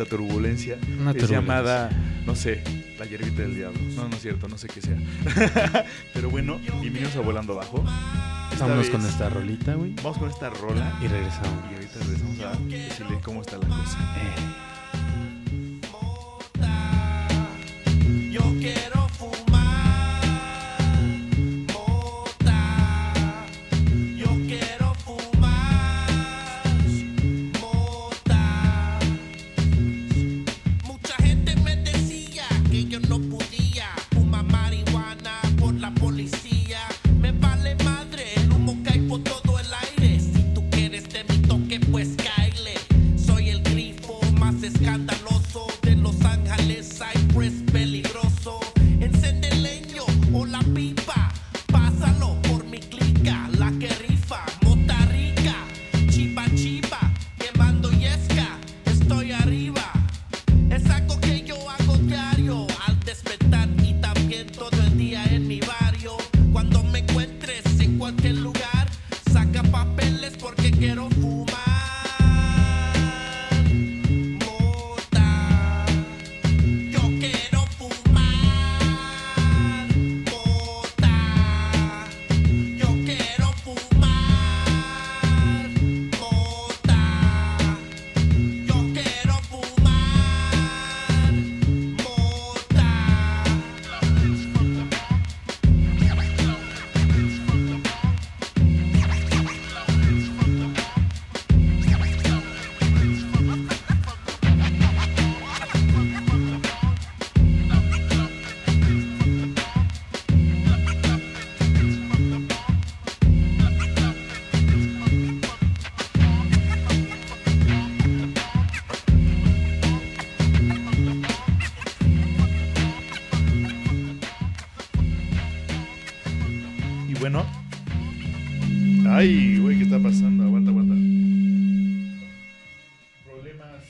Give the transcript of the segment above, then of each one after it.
Esa turbulencia Una es turbulencia. llamada, no sé, la hierbita del diablo. No, no es cierto, no sé qué sea. Pero bueno, bienvenidos a volando abajo. Esta Vámonos vez con esta rolita, güey. Vamos con esta rola Y regresamos. y ahorita regresamos a decirle cómo está la cosa. Yo bueno. Ay, güey, ¿qué está pasando? Aguanta, aguanta. Problemas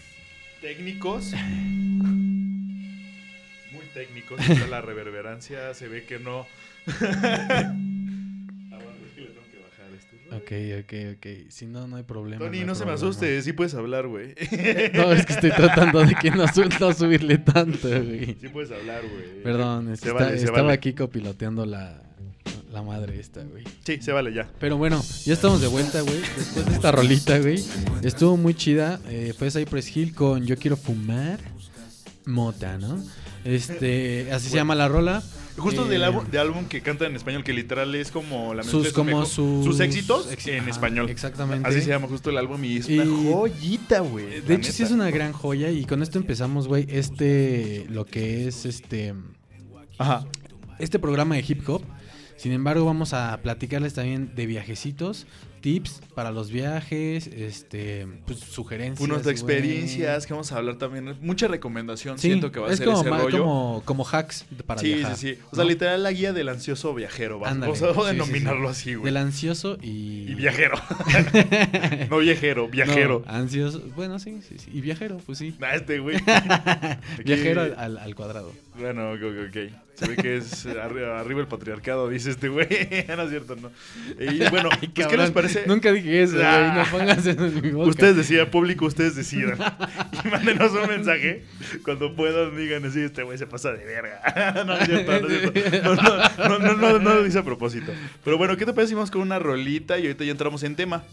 técnicos. Muy técnicos. Está la reverberancia. Se ve que no. Aguanta, es que le tengo que bajar este. Ok, ok, ok. Si no, no hay problema. Tony, hay no se me asuste. Sí puedes hablar, güey. No, es que estoy tratando de que no, su- no subirle tanto, güey. Sí puedes hablar, güey. Perdón, es que está- estaba vale. aquí copiloteando la, la madre esta, güey. Sí, se vale ya. Pero bueno, ya estamos de vuelta, güey. Después de esta rolita, güey. Estuvo muy chida. Eh, fue Cypress Hill con Yo quiero fumar mota, ¿no? Este, así se llama la rola. Justo Eh, del álbum, de álbum que canta en español, que literal es como la sus de como sus, sus éxitos ex- en ajá, español. Exactamente. Así se llama justo el álbum y es Y- una joyita, güey. De hecho, sí es una gran joya. Y con esto empezamos, güey. Este, lo que es este. Ajá. este programa de hip hop. Sin embargo, vamos a platicarles también de viajecitos, tips para los viajes, este, pues sugerencias. Unas güey. experiencias que vamos a hablar también. Mucha recomendación Sí, siento que va a ser como, ese rollo. como, como hacks para sí, viajar. sí, sí. O sea, ¿no? literal la guía del ansioso viajero. Vamos a sí, sí, denominarlo sí. así, güey. Del ansioso y... Y viajero. no viajero, viajero. No, ansioso, bueno, sí, sí, sí. Y viajero, pues sí. Ah, este, güey. Viajero al, al- al cuadrado. Bueno, ok, ok. Se ve que es arriba, arriba el patriarcado, dice este güey. no es cierto, no. Y bueno, pues, ¿qué les parece? Nunca dije eso, güey. No pongas eso en mi boca. Ustedes decidan, público, ustedes decidan. y mándenos un mensaje. Cuando puedan, digan así, este güey se pasa de verga. no, es cierto, no es cierto. No, no, no, no, no, no lo dice a propósito. Pero bueno, ¿qué te parece si vamos con una rolita y ahorita ya entramos en tema?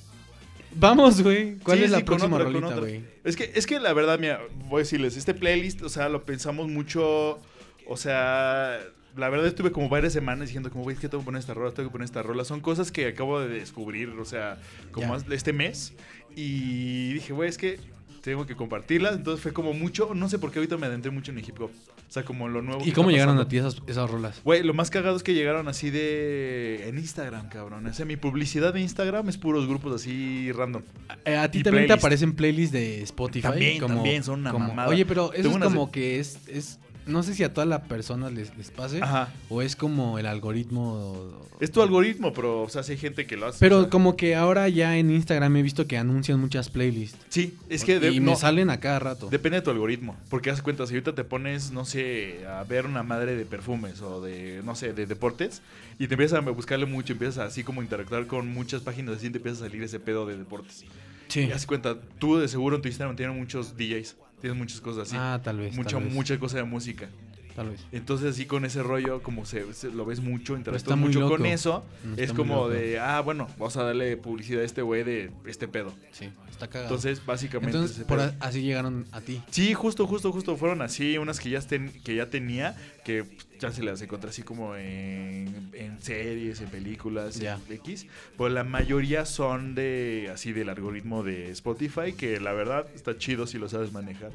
Vamos, güey. ¿Cuál Sí, es la sí, próxima otra, rolita, güey? Es que, es que la verdad, mira, voy a decirles, este playlist, o sea, lo pensamos mucho, o sea, la verdad estuve como varias semanas diciendo como, güey, es que tengo que poner esta rola, tengo que poner esta rola. Son cosas que acabo de descubrir, o sea, como este mes. Y dije, güey, es que tengo que compartirlas. Entonces fue como mucho, no sé por qué ahorita me adentré mucho en el hip hop. O sea, como lo nuevo. ¿Y cómo llegaron a ti esas, esas rolas? Güey, lo más cagado es que llegaron así de... En Instagram, cabrón. O sea, mi publicidad de Instagram es puros grupos así random. Eh, A ti también te aparecen playlists de Spotify. También, como, también, son una como- mamada. Oye, pero eso Tengo es de- como que es, es. No sé si a todas las personas les, les pase. Ajá. O es como el algoritmo. Es tu algoritmo, pero, o sea, sí hay gente que lo hace. Pero o sea. como que ahora ya en Instagram he visto que anuncian muchas playlists. Sí, es que... de- y no, me salen a cada rato. Depende de tu algoritmo. Porque haz cuenta, si ahorita te pones, no sé, a ver una madre de perfumes o de, no sé, de deportes, y te empiezas a buscarle mucho, empiezas así como a interactuar con muchas páginas así, te empieza a salir ese pedo de deportes. sí. Y haz cuenta, tú de seguro en tu Instagram tienes muchos DJs, tienes muchas cosas así. Ah, tal vez. mucha, tal vez, mucha cosa de música. Tal vez. Entonces así con ese rollo, como se, se- lo ves mucho, interactúas mucho loco. con eso, Mm, es como de, ah, bueno, vamos a darle publicidad a este güey de este pedo. Sí, está cagado. Entonces, básicamente... Entonces, por a- así llegaron a ti. Sí, justo, justo, justo. Fueron así, unas que ya, ten- que ya tenía, que ya se las encontré así como en, en series, en películas, Ya. en X. Pero la mayoría son de así del algoritmo de Spotify, que la verdad está chido si lo sabes manejar.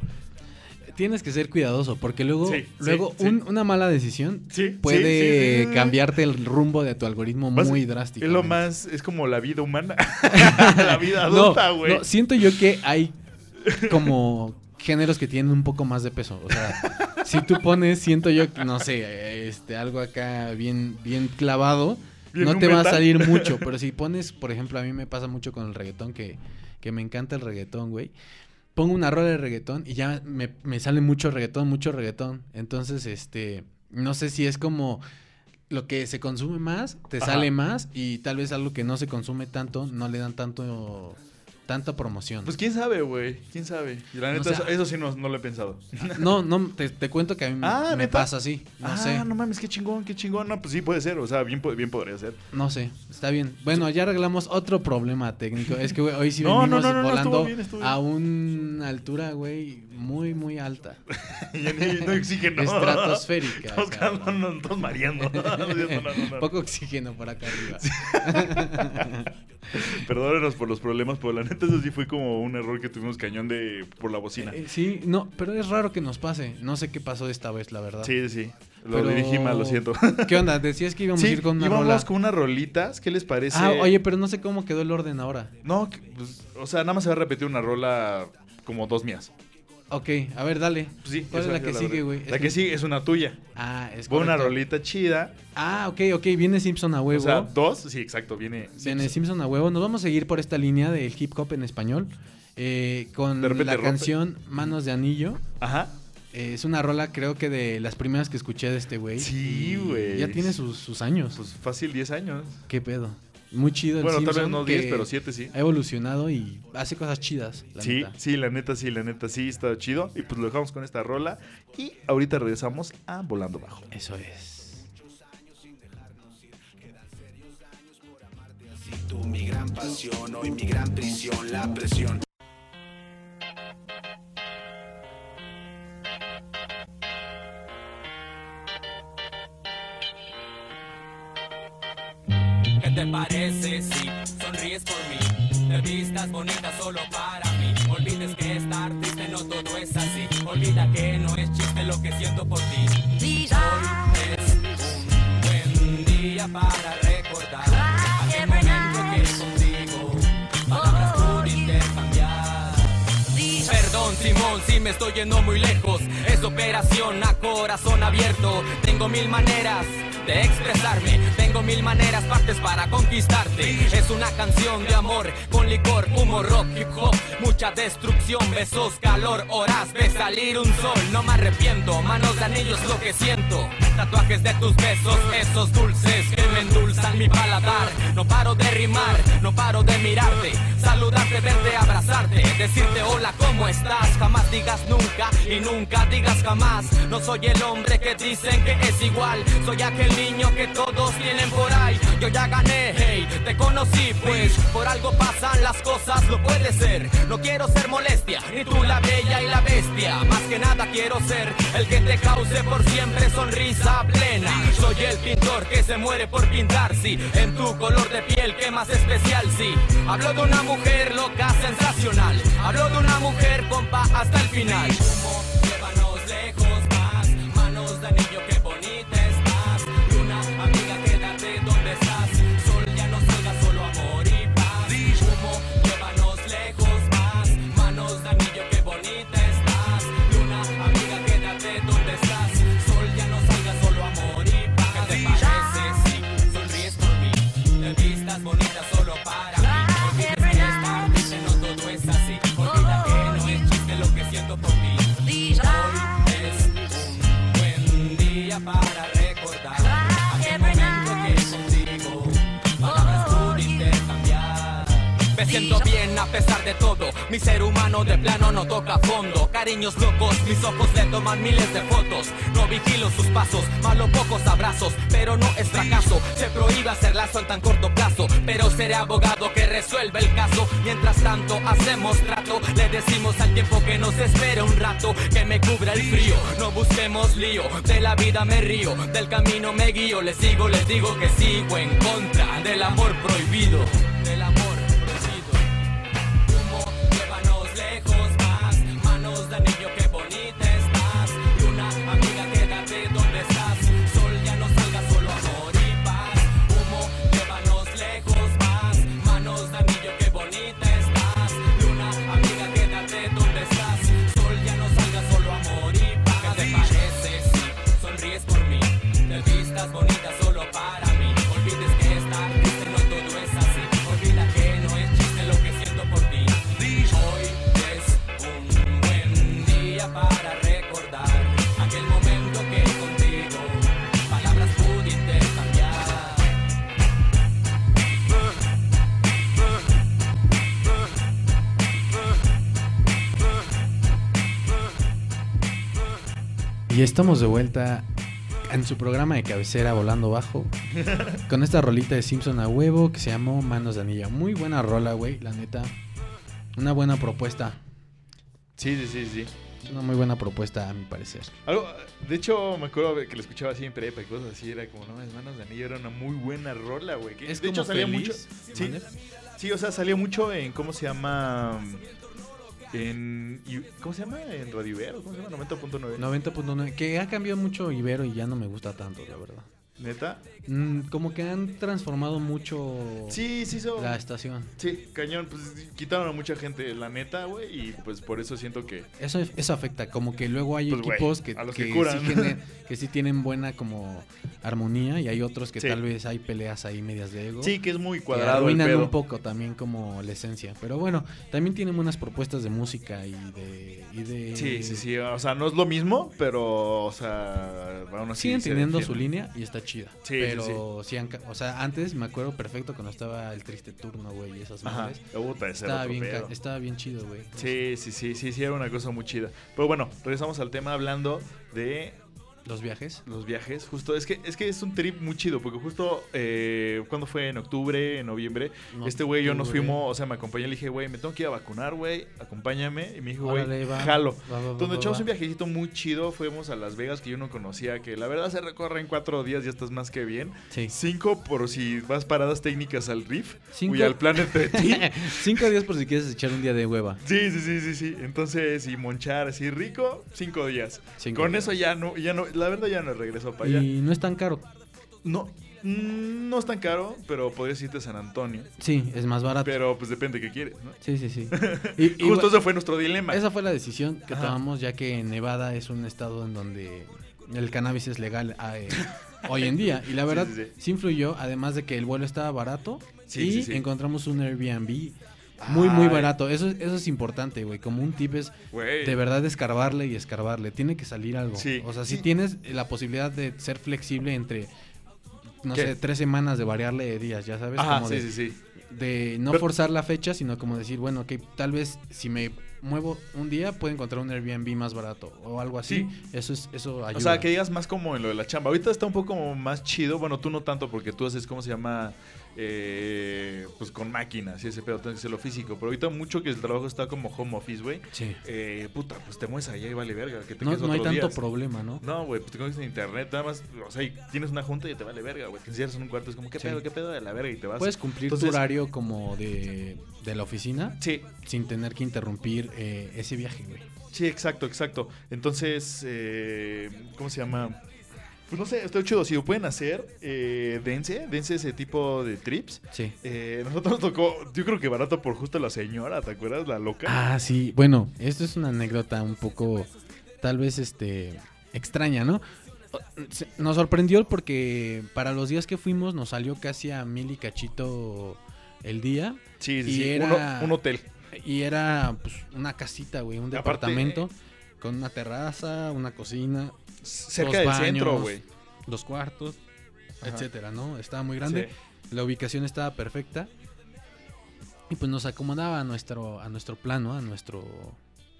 Tienes que ser cuidadoso porque luego, Sí, luego sí. un- una mala decisión Sí, puede cambiarte el rumbo de tu algoritmo muy drástico. Es lo más, es como la vida humana. la vida adulta, güey. no, siento yo que hay como géneros que tienen un poco más de peso. O sea, si tú pones, siento yo, no sé, este, algo acá bien, bien clavado, Bien no te va a salir mucho. Pero si pones, por ejemplo, a mí me pasa mucho con el reggaetón, que, que me encanta el reggaetón, güey. Pongo una rola de reggaetón y ya me, me sale mucho reggaetón, mucho reggaetón. Entonces, este, no sé si es como lo que se consume más, te Ajá. sale más y tal vez algo que no se consume tanto, no le dan tanto tanta promoción. Pues quién sabe, güey. Quién sabe. Y la O neta, sea- eso, eso sí no, no lo he pensado. no, no, te, te cuento que a mí me- Ah, me ¿neta? pasa así. No ah, sé, no mames, qué chingón, qué chingón. No, pues sí puede ser. O sea, bien, bien podría ser. no sé. Está bien. Bueno, ya arreglamos otro problema técnico. Es que güey, hoy sí venimos no, no, volando bien. a una altura, güey, muy, muy alta. Ya no oxígeno. Estratosférica. Estamos quedando- mareando. No, no. Poco oxígeno por acá arriba. Perdónenos por los problemas, pero la neta eso sí fue como un error que tuvimos cañón de por la bocina. Eh, sí, no, pero es raro que nos pase. No sé qué pasó esta vez, la verdad. Sí, sí. Lo Pero- dirigí mal, lo siento. ¿Qué onda? Decías que íbamos Sí, a ir con una íbamos rola. con unas rolitas. ¿Qué les parece? Ah, oye, pero no sé cómo quedó el orden ahora. No, pues, o sea, nada más se va a repetir una rola como dos mías. Ok, a ver, dale. Pues sí, ¿Cuál es la que ya sigue, güey? La que sigue es una tuya. Ah, es Fue una correcto. rolita chida. Ah, ok, ok, viene Simpson a huevo. O sea, dos. Sí, exacto, viene. viene Simpson a huevo. Nos vamos a seguir por esta línea del hip hop en español. eh, con la rompe. canción Manos de Anillo. Ajá. Eh, es una rola, creo que de las primeras que escuché de este güey. Sí, güey. Ya tiene sus, sus años. Pues fácil 10 años. ¿Qué pedo? Muy chido el Bueno, tal vez Simpson, no que 10, pero 7 sí. Ha evolucionado y hace cosas chidas. la Sí, neta. sí, la neta, sí, la neta, sí, está chido. Y pues lo dejamos con esta rola. Y ahorita regresamos a Volando Bajo. Eso es. Tú mi gran pasión, hoy mi gran prisión, la presión. Te parece si sonríes por mí? Te vistas bonita solo para mí. Olvides que estar triste no todo es así. Olvida que no es chiste lo que siento por ti. Hoy es un buen día para recordar aquel momento que contigo palabras pude intercambiar. Perdón, Simón, si me estoy yendo muy lejos. Es operación a corazón abierto. Tengo mil maneras de expresarme. Tengo mil maneras, partes para conquistarte. Es una canción de amor con licor, humo, rock, hip hop. Mucha destrucción, besos, calor, horas. Ve salir un sol, no me arrepiento. Manos de anillos, lo que siento. Tatuajes de tus besos, esos dulces que me endulzan mi paladar. No paro de rimar, no paro de mirarte, saludarte, verte, abrazarte, decirte hola, ¿cómo estás? Jamás digas nunca y nunca digas jamás. No soy el hombre que dicen que es igual, soy aquel niño que todos tienen por ahí. Yo ya gané, hey, te conocí, pues por algo pasan las cosas, lo puede ser. No quiero ser molestia, ni tú la bella y la bestia. Más que nada quiero ser el que te cause por siempre sonrisa Soy el pintor que se muere por pintar, sí, en tu color de piel, que más especial, sí. Hablo de una mujer loca, sensacional. Hablo de una mujer, compa, hasta el final. Pesar de todo. Mi ser humano de plano no toca fondo. Cariños locos, mis ojos le toman miles de fotos. No vigilo sus pasos, malo pocos abrazos, pero no es fracaso. Se prohíbe hacer lazo en tan corto plazo, pero seré abogado que resuelve el caso. Mientras tanto hacemos trato, le decimos al tiempo que nos espere un rato, que me cubra el frío. No busquemos lío, de la vida me río, del camino me guío. Les sigo, les digo que sigo en contra del amor prohibido, Y estamos de vuelta en su programa de cabecera Volando Bajo. con esta rolita de Simpson a huevo que se llamó Manos de Anilla. Muy buena rola, güey, la neta. Una buena propuesta. Sí, sí, sí, sí. Es una muy buena propuesta, a mi parecer. Algo, de hecho, me acuerdo que lo escuchaba siempre en prepa y cosas así. Era como, no, es manos de anillo. Era una muy buena rola, güey. Es de hecho, como salía feliz, mucho. Sí, sí, o sea, salía mucho en, ¿cómo se llama? En, ¿Cómo se llama? En Radio Ibero, ¿cómo se llama? 90.9. 90.9. Que ha cambiado mucho Ibero y ya no me gusta tanto, la verdad. ¿Neta? Mm, como que han transformado mucho Sí, sí, hizo. la estación. Sí, cañón. Pues quitaron a mucha gente, la neta, güey. Y pues por eso siento que. Eso, eso afecta, como que luego hay Pues, equipos que, que que sí gene- que sí tienen buena como armonía y hay otros que Sí. tal vez hay peleas ahí medias de ego. Sí, que es muy cuadrado. el arruinan pedo. un poco también como la esencia. Pero bueno, también tienen buenas propuestas de música y de... Y de Sí, sí, sí. O sea, no es lo mismo, pero, o sea, aún así. Siguen teniendo su línea y está chida. Sí, sí, pero sí, han ca- o sea, antes me acuerdo perfecto cuando estaba el triste turno, güey, y esas madres. Estaba bien, estaba bien chido, güey. Sí, sí, sí, sí, sí, era una cosa muy chida. Pero bueno, regresamos al tema hablando de Los viajes. los viajes. Justo, es que es que es un trip muy chido, porque justo eh, cuando fue en octubre, en noviembre, este güey y yo nos fuimos, o sea, me acompañó, le dije, güey, me tengo que ir a vacunar, güey, acompáñame. Y me dijo, güey, jalo. Va, va, va, echamos un viajecito muy chido, fuimos a Las Vegas que yo no conocía, que la verdad se recorre en cuatro días, ya estás más que bien. Sí. Cinco por si vas paradas técnicas al Riff Cinco- y al Planet Petit. Cinco días por si quieres echar un día de hueva. Sí, sí, sí, sí, sí. Entonces, y monchar así rico, cinco días. Cinco Con días. eso ya no, ya no, la verdad ya no regresó para allá. Y no es tan caro. No, mm, no es tan caro, pero podrías irte a San Antonio. Sí, es más barato. Pero pues depende qué quieres, ¿no? Sí, sí, sí. Y, Justo ese fue nuestro dilema. esa fue la decisión que Ajá. tomamos, ya que Nevada es un estado en donde el cannabis es legal ah, eh, hoy en día. Y la verdad, sí, sí, sí. influyó, además de que el vuelo estaba barato. Y encontramos un Airbnb muy, muy barato. Eso, es- eso es importante, güey. Como un tip es Güey. de verdad escarbarle y escarbarle. Tiene que salir algo. Sí, o sea, si sí. tienes la posibilidad de ser flexible entre, no ¿Qué? sé, tres semanas de variarle de días, ya sabes. Ajá, como sí, de, sí, sí. de no Pero- forzar la fecha, sino como decir, bueno, que tal vez si me muevo un día puedo encontrar un Airbnb más barato o algo así. Eso es eso ayuda. O sea, que digas más como en lo de la chamba. Ahorita está un poco más chido. Bueno, tú no tanto porque tú haces, ¿cómo se llama? Eh, pues con máquinas y ese pedo, tienes que hacerlo físico. Pero ahorita mucho que el trabajo está como home office, güey. Sí. Eh, puta, pues te mueves allá y vale verga. Que te No, no hay tanto días. problema, ¿no? No, güey, pues te conectas en internet, nada más, o sea, y tienes una junta y te vale verga, güey. Te encierras en un cuarto, es como, ¿qué Sí. pedo, qué pedo de la verga? Y te vas. Puedes cumplir Entonces- tu horario como de, de la oficina Sí, sin tener que interrumpir eh, ese viaje, güey. sí, exacto, exacto. Entonces, eh, ¿cómo se llama? Pues no sé, está chido. Si lo pueden hacer, eh, dense, dense ese tipo de trips. Sí. Eh, nosotros nos tocó, yo creo que barato por justo la señora, ¿te acuerdas? La loca. Ah, sí. Bueno, esto es una anécdota un poco, tal vez, este, extraña, ¿no? Nos sorprendió porque para los días que fuimos nos salió casi a mil y cachito el día. sí, sí, y sí. era- Uno- un hotel. Y era, pues, una casita, güey, un Aparte- departamento con una terraza, una cocina, Cerca del centro, güey. dos cuartos, Ajá. etcétera, ¿no? Estaba muy grande. Sí. La ubicación estaba perfecta. Y pues nos acomodaba a nuestro, a nuestro plano, a nuestro...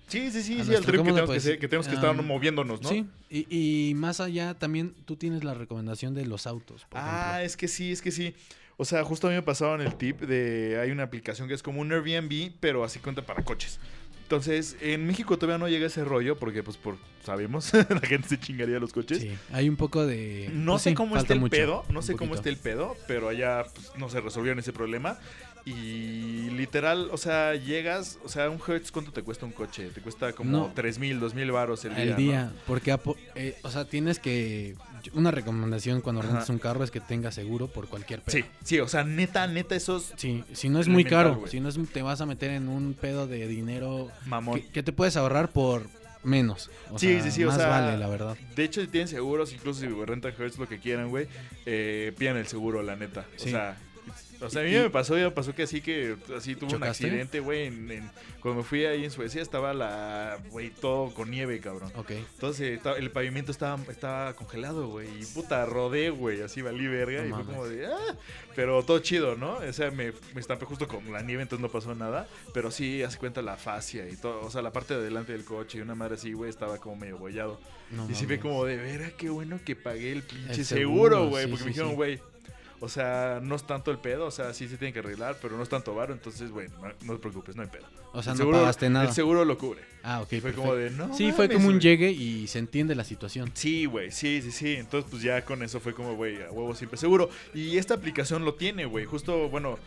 Sí, sí, sí, sí, el trip que tenemos, pues, que, hacer, que, tenemos que estar moviéndonos, ¿no? Sí, y, y más allá también tú tienes la recomendación de los autos. Por Ah, ejemplo. es que sí, es que sí. O sea, justo a mí me pasaron el tip de. Hay una aplicación que es como un Airbnb, pero así cuenta para coches. Entonces, en México todavía no llega ese rollo porque, pues, por sabemos, la gente se chingaría los coches. Sí, hay un poco de... No pues sé sí, cómo esté el mucho, pedo, no sé cómo esté el pedo, pero allá pues, no se resolvieron ese problema. Y literal, o sea, llegas, o sea, un Hertz, ¿cuánto te cuesta un coche? Te cuesta como tres mil, dos mil baros el día. El ¿no? día, porque, eh, o sea, tienes que... Una recomendación cuando rentas un carro es que tenga seguro por cualquier pedo. Sí, sí, o sea, neta, neta, esos Sí, si no es muy caro, si no es, te vas a meter en un pedo de dinero mamón. que, que te puedes ahorrar por menos. O Sí, sea, sí, sí, o sea, vale, la verdad. De hecho, si tienen seguros, incluso si rentan Hertz, lo que quieran, güey, eh, pidan el seguro, la neta. O Sí. sea, o sea, a mí me pasó, ya pasó que así que así tuve un accidente, güey. En, en- cuando me fui ahí en Suecia estaba la, güey, todo con nieve, cabrón. Ok. Entonces estaba- el pavimento estaba, estaba congelado, güey. Y puta, rodé, güey. Así valí verga. No y fue mames. como de, ah. Pero todo chido, ¿no? O sea, me, me estampé justo con la nieve, entonces no pasó nada. Pero sí, hace cuenta la fascia y todo. O sea, la parte de adelante del coche y una madre así, güey, estaba como medio bollado. No y sí fue como de, verga, qué bueno que pagué el pinche El seguro, güey. sí, porque me dijeron, sí. O sea, no es tanto el pedo, o sea, sí se tiene que arreglar, pero no es tanto varo, entonces, güey, no, te preocupes, no hay pedo. O sea, El no seguro- pagaste nada. El seguro lo cubre. Ah, ok. Fue perfecto. como de, no. sí, fue como un güey". llegue y se entiende la situación. Sí, güey, sí, sí, sí. Entonces, pues ya con eso fue como, güey, a huevo siempre seguro. Y esta aplicación lo tiene, güey. Justo, bueno,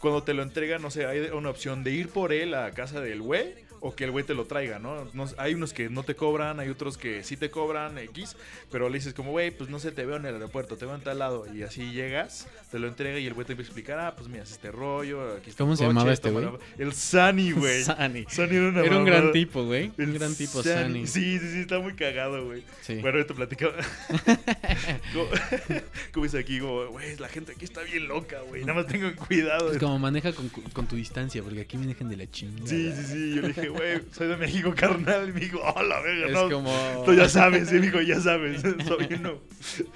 cuando te lo entregan, no sé, hay una opción de ir por él a casa del güey o que el güey te lo traiga, ¿no? No- Hay unos que no te cobran, hay otros que sí te cobran X, pero le dices como, güey, pues no sé, te veo en el aeropuerto, te veo en tal lado. Y así llegas, te lo entrega y el güey te va a explicar, ah, pues mira, es este rollo, aquí está ¿Cómo se coche, llamaba este güey? manera". El Sunny, güey. Sunny. Sunny era una Era un gran tipo, güey. Un gran tipo, Sunny. Sunny. Sí, sí, sí, está muy cagado, güey. Sí. Bueno, ahorita platicaba. como, como dice aquí, como, güey, la gente aquí está bien loca, güey. Nada más tengan cuidado. Es como maneja con, con tu distancia, porque aquí me dejan de la chingada. Sí, sí, sí. Yo le dije, güey, soy de México, carnal. Y me dijo, oh, la verga, Es no. como... Tú ya sabes, y me dijo, ya sabes, soy uno.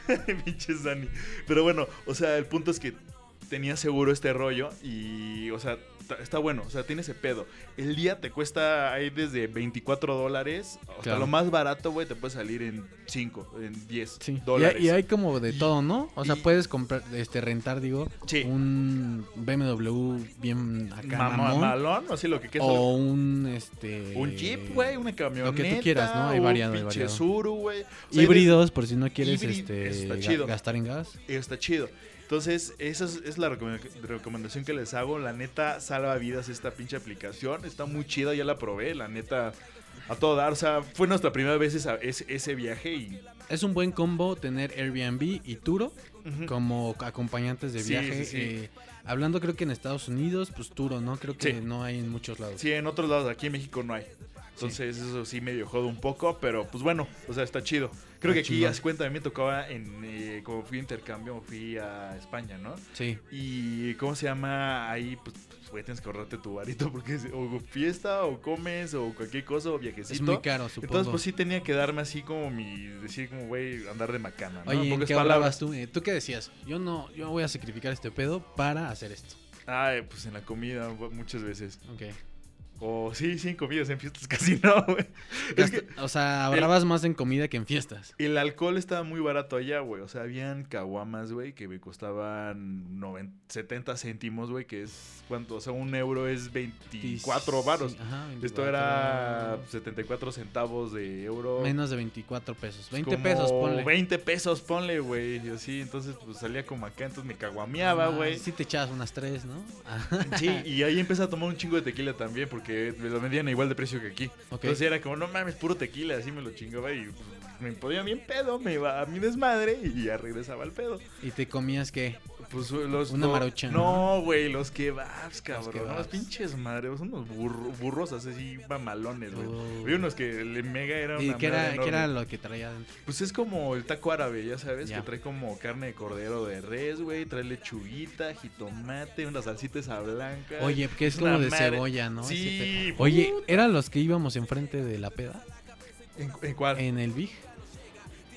Pinche Dani. Pero bueno, o sea, el punto es que tenía seguro este rollo y, o sea, está bueno, o sea, tiene ese pedo. El día te cuesta ahí desde 24 dólares, hasta Claro. lo más barato, güey, te puede salir en 5, en 10 Sí. Dólares. y hay como de todo, ¿no? O sea, puedes comprar, este, rentar, digo, Sí. un BMW bien acá mamón, malón, así lo que quieras. o un, este... Un Jeep, güey, una camioneta. quieras, ¿no? Hay variado, hay variado. Suru, güey. O sea, hay Híbridos, por si no quieres, este, gastar en gas. Está chido. Entonces, esa es, es la recomend- recomendación que les hago. La neta, salva vidas esta pinche aplicación. Está muy chida, ya la probé. La neta, a todo dar. O sea, fue nuestra primera vez esa- ese, ese viaje y... Es un buen combo tener Airbnb y Turo como acompañantes de viaje. sí, sí. eh, hablando creo que en Estados Unidos, pues Turo, ¿no? Creo que no hay en muchos lados. Sí, en otros lados, aquí en México no hay. Entonces, eso sí medio jodo un poco, pero pues bueno, o sea, está chido. Creo Ah, que aquí, hace cuenta, a mí me tocaba en. eh, como fui a intercambio, fui a España, ¿no? Sí. Y ¿cómo se llama? Ahí, pues, pues, güey, tienes que ahorrarte tu varito porque o fiesta, o comes, o cualquier cosa, o viajecito. Es muy caro, supongo. Entonces, pues sí tenía que darme así como mi. Decir, como, güey, andar de macana, ¿no? Oye, ¿en qué palabras. hablabas tú? Eh, ¿Tú qué decías? Yo no, yo voy a sacrificar este pedo para hacer esto. Ay, pues en la comida muchas veces. Ok. O sí, sí, en comidas, en fiestas casi no, güey. Es que o sea, ahorrabas más en comida que en fiestas. el alcohol estaba muy barato allá, güey. O sea, habían caguamas, güey, que me costaban 90, 70 céntimos, güey, que es, ¿cuánto? O sea, un euro es 24 varos. Sí, ajá, Esto 24. era 74 centavos de euro. Menos de 24 pesos. 20 como pesos, ponle. 20 pesos, ponle, güey. Y así, entonces, pues salía como acá, entonces me caguameaba, Ah, güy. Sí te echabas unas tres, ¿no? Sí, y ahí empecé a tomar un chingo de tequila también, porque me lo vendían a igual de precio que aquí. Entonces era como, no mames, puro tequila, así me lo chingaba y pues, me podía bien pedo, me iba a mi desmadre y ya regresaba al pedo. ¿Y te comías qué? Pues los... Una no- No, güey, los kebabs, cabrón. kebabs. Los pinches madres, unos burro- burros así mamalones, güey. Oh. Había unos que el mega era ¿Y qué era, qué era lo que traía? Pues es como el taco árabe, ya sabes, que trae como carne de cordero de res, güey, trae lechuguita, jitomate, una salsita esa blanca. Oye, que es como de madre. cebolla, ¿no? Sí, Oye. ¿eran los que íbamos enfrente de la peda? ¿En, en cuál? En el Big.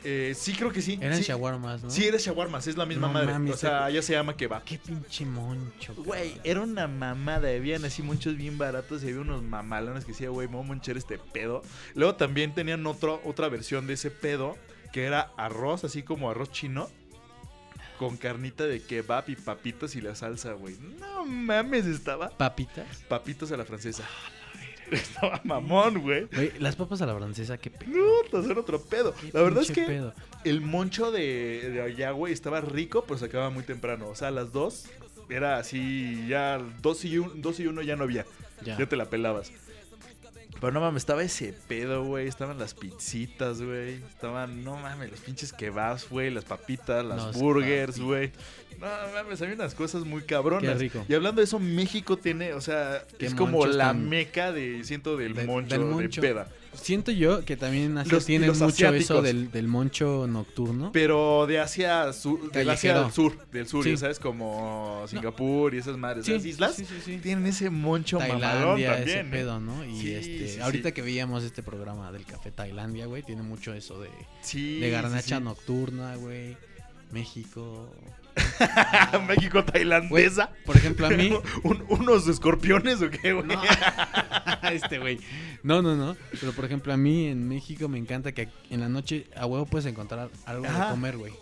Eh, sí, creo que sí. Eran sí. shawarmas, ¿no? Sí, era shawarmas, es la misma No madre. o sea, ya se llama kebab. Qué pinche moncho. Güey, era una mamada. Habían así muchos bien baratos y había unos mamalones que decía, güey, me voy a monchar este pedo. Luego también tenían otro, otra versión de ese pedo que era arroz, así como arroz chino. Con carnita de kebab y papitas y la salsa, güey. No mames, estaba Papitas. papitas a la francesa. Estaba mamón, güey. Güey, las papas a la francesa, qué pedo. No, era otro pedo. La verdad es que pedo. el moncho de, de allá, güey, estaba rico, pero se acababa muy temprano. O sea, a las dos era así, ya dos y, un, dos y uno ya no había. Ya. Ya te la pelabas. Pero no mames, estaba ese pedo, güey. Estaban las pizzitas, güey. Estaban, no mames, los pinches kebabs, güey. Las papitas, las Los burgers, güey. No mames, había unas cosas muy cabronas. Qué rico. Y hablando de eso, México tiene, o sea, Qué es como la meca de, siento, del, Del- moncho, del moncho. de peda. Siento yo que también así Los- los mucho eso del, del moncho nocturno. Pero de Asia, sur, del Asia sur, del sur, Sí. ya sabes, como Singapur y esas madres, esas islas, sí, sí, sí. tienen ese moncho Tailandia, también. ese ¿eh? pedo, ¿no? Y Sí, este, sí, ahorita sí. que veíamos este programa del café Tailandia, güey, tiene mucho eso de, Sí, de garnacha sí, sí. nocturna, güey. México. México tailandesa. por ejemplo, a mí. Un- ¿Unos escorpiones o qué, güey? No. este güey. No, no, no. Pero por ejemplo, a mí en México me encanta que en la noche a huevo puedes encontrar algo Ajá. de comer, güey.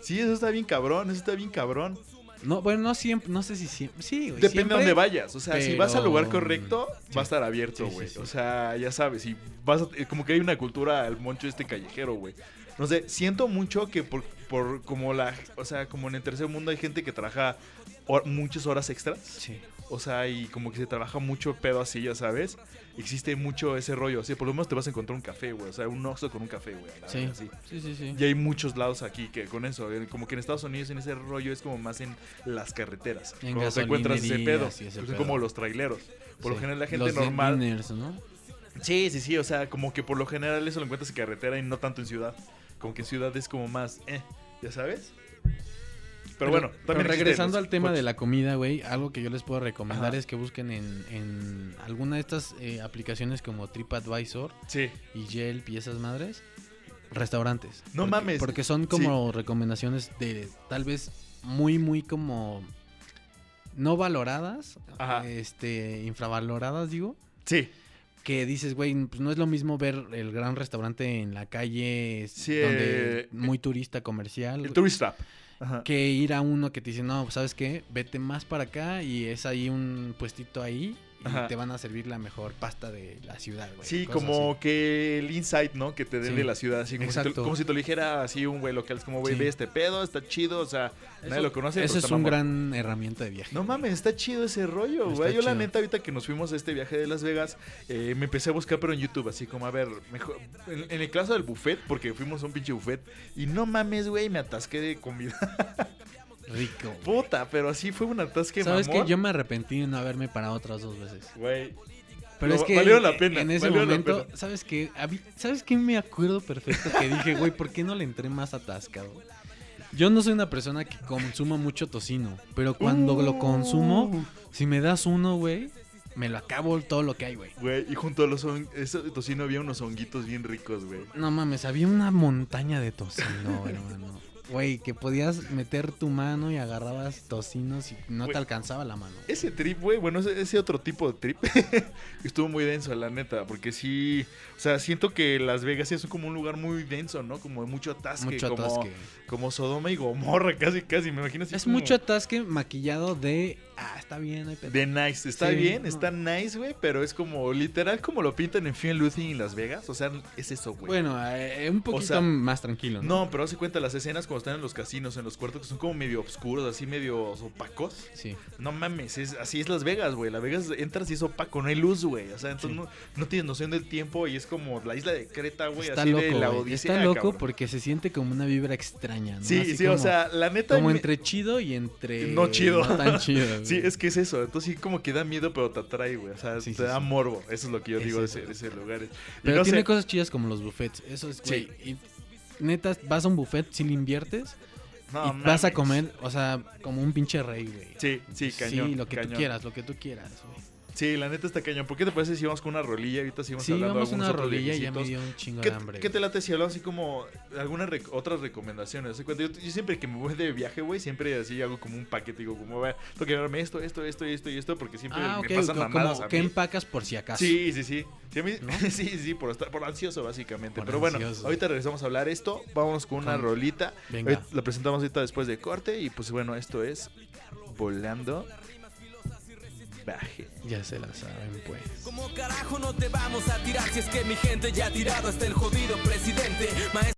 Sí, eso está bien cabrón, eso está bien cabrón. No, bueno, no siempre, no sé si siempre. Sí, güey. Depende de dónde vayas. O sea, si vas al lugar correcto, Sí. va a estar abierto, güey. sí, sí. O sea, ya sabes, si vas a- eh, como que hay una cultura al moncho este callejero, güey. No sé, siento mucho que por, por como la, o sea, como en el tercer mundo hay gente que trabaja hor- muchas horas extras. Sí. O sea, y como que se trabaja mucho pedo así, ya sabes. Existe mucho ese rollo. Así, por lo menos te vas a encontrar un café, güey. O sea, un oxo con un café, güey. Sí. así. Sí, sí, sí. Y hay muchos lados aquí que con eso, como que en Estados Unidos en ese rollo es como más en las carreteras. En Cuando te encuentras ese pedo, ese pues, pedo. como los traileros. Por lo Sí. general la gente Los normal. diners, ¿no? Sí, sí, sí, o sea, como que por lo general eso lo encuentras en carretera y no tanto en ciudad. Como que ciudad es como más, eh, ¿ya sabes? Pero, bueno, también regresando al tema de la comida, güey, algo que yo les puedo recomendar Ajá. es que busquen en, en alguna de estas eh, aplicaciones como TripAdvisor Sí, y Yelp y esas madres, restaurantes. No Porque- mames. Porque son como recomendaciones de tal vez muy, muy como no valoradas, Ajá. este, infravaloradas, digo. sí, Que dices, güey, pues no es lo mismo ver el gran restaurante en la calle, Sí, donde eh, muy turista comercial, el tourist trap. Ajá. que ir a uno que te dice, no, pues, ¿sabes qué? Vete más para acá y es ahí un puestito ahí y te van a servir la mejor pasta de la ciudad, güey. Sí, como así. que el insight, ¿no? Que te den Sí. de la ciudad, así como si, te, Exacto. como si te lo dijera así un güey local. Es como, güey, Sí. ve este pedo, está chido, o sea, nadie lo conoce. Eso es está un mamón. gran herramienta de viaje. No mames, está chido ese rollo, Está güey. Yo la neta, ahorita que nos fuimos a este viaje de Las Vegas, eh, me empecé a buscar, pero en YouTube, así como, a ver, mejor. En, en el caso del buffet, porque fuimos a un pinche buffet, y no mames, güey, me atasqué de comida. Rico. güey. Puta, pero así fue un atasque ¿Sabes mamón. qué? Yo me arrepentí de no haberme parado otras dos veces. Güey. Pero es que valieron la pena, en ese momento. ¿sabes qué? ¿Sabes qué me acuerdo perfecto? Que dije, güey, ¿por qué no le entré más atascado? Yo no soy una persona que consuma mucho tocino, pero cuando lo consumo, Uh. si me das uno, güey, me lo acabo todo lo que hay, güey. Güey, y junto a los ese tocino había unos honguitos bien ricos, güey. No mames, había una montaña de tocino, hermano. Güey, que podías meter tu mano y agarrabas tocinos y no te alcanzaba la mano. Ese trip, güey, bueno, ese, ese otro tipo de trip estuvo muy denso, la neta, porque sí, o sea, siento que Las Vegas es como un lugar muy denso, ¿no? Como de mucho atasque, Mucho como, atasque. como Sodoma y Gomorra, casi, casi, me imagino así Es como mucho atasque maquillado de. Ah, está bien, hay. De nice, está Sí, bien, no. está nice, güey, pero es como literal como lo pintan en Fear Lucy en Las Vegas, o sea, es eso, güey. Bueno, eh, un poquito sea, más tranquilo, ¿no? No, pero hace cuenta las escenas cuando están en los casinos, en los cuartos, que son como medio oscuros, así medio opacos. Sí. No mames, es, así es Las Vegas, güey. Las Vegas entras y es opaco, no hay luz, güey. O sea, entonces Sí. no, no tienes noción del tiempo y es como la isla de Creta, güey. Está así loco, de la. Odisea. Está loco cabrón. porque se siente como una vibra extraña, ¿no? Sí, Así sí, o como- sea, la neta. Como entre chido y entre. No chido. No tan chido. Sí, es que es eso. Entonces sí, como que da miedo, pero te atrae, güey. O sea, Sí, te sí, da sí. morbo. Eso es lo que yo Es digo de eso. ese, de ese lugar. Pero no tiene sé- cosas chidas como los buffets. Eso es, güey. Y neta, vas a un buffet si le inviertes No, y vas a comer, o sea, como un pinche rey, güey. Sí, sí, cañón. Sí, lo que cañón. tú quieras, lo que tú quieras, güey. Sí, la neta está cañón. ¿Por qué te parece si vamos con una rolilla? Ahorita seguimos Sí, hablando vamos de una algunos otros rolilla y ya me dio un chingo ¿Qué, de hambre. qué te late si hablamos así como algunas rec- otras recomendaciones? Yo, yo siempre que me voy de viaje, güey, siempre así hago como un paquete. Digo, como, a ver, tengo que llevarme esto, esto, esto, esto y esto, porque siempre Ah, me pasan mamadas a mí. empacas por si acaso. Sí, sí, sí. Sí, a mí- ¿No? sí, sí, por, estar, por ansioso, básicamente. Por Pero bueno, ansioso. ahorita regresamos a hablar esto. Vámonos con una rolita. Venga. La presentamos ahorita después de corte. Y pues bueno, esto es Volando Baje. Ya se la saben, pues. ¿Cómo carajo no te vamos a tirar si es que mi gente ya ha tirado hasta el jodido presidente? Maestro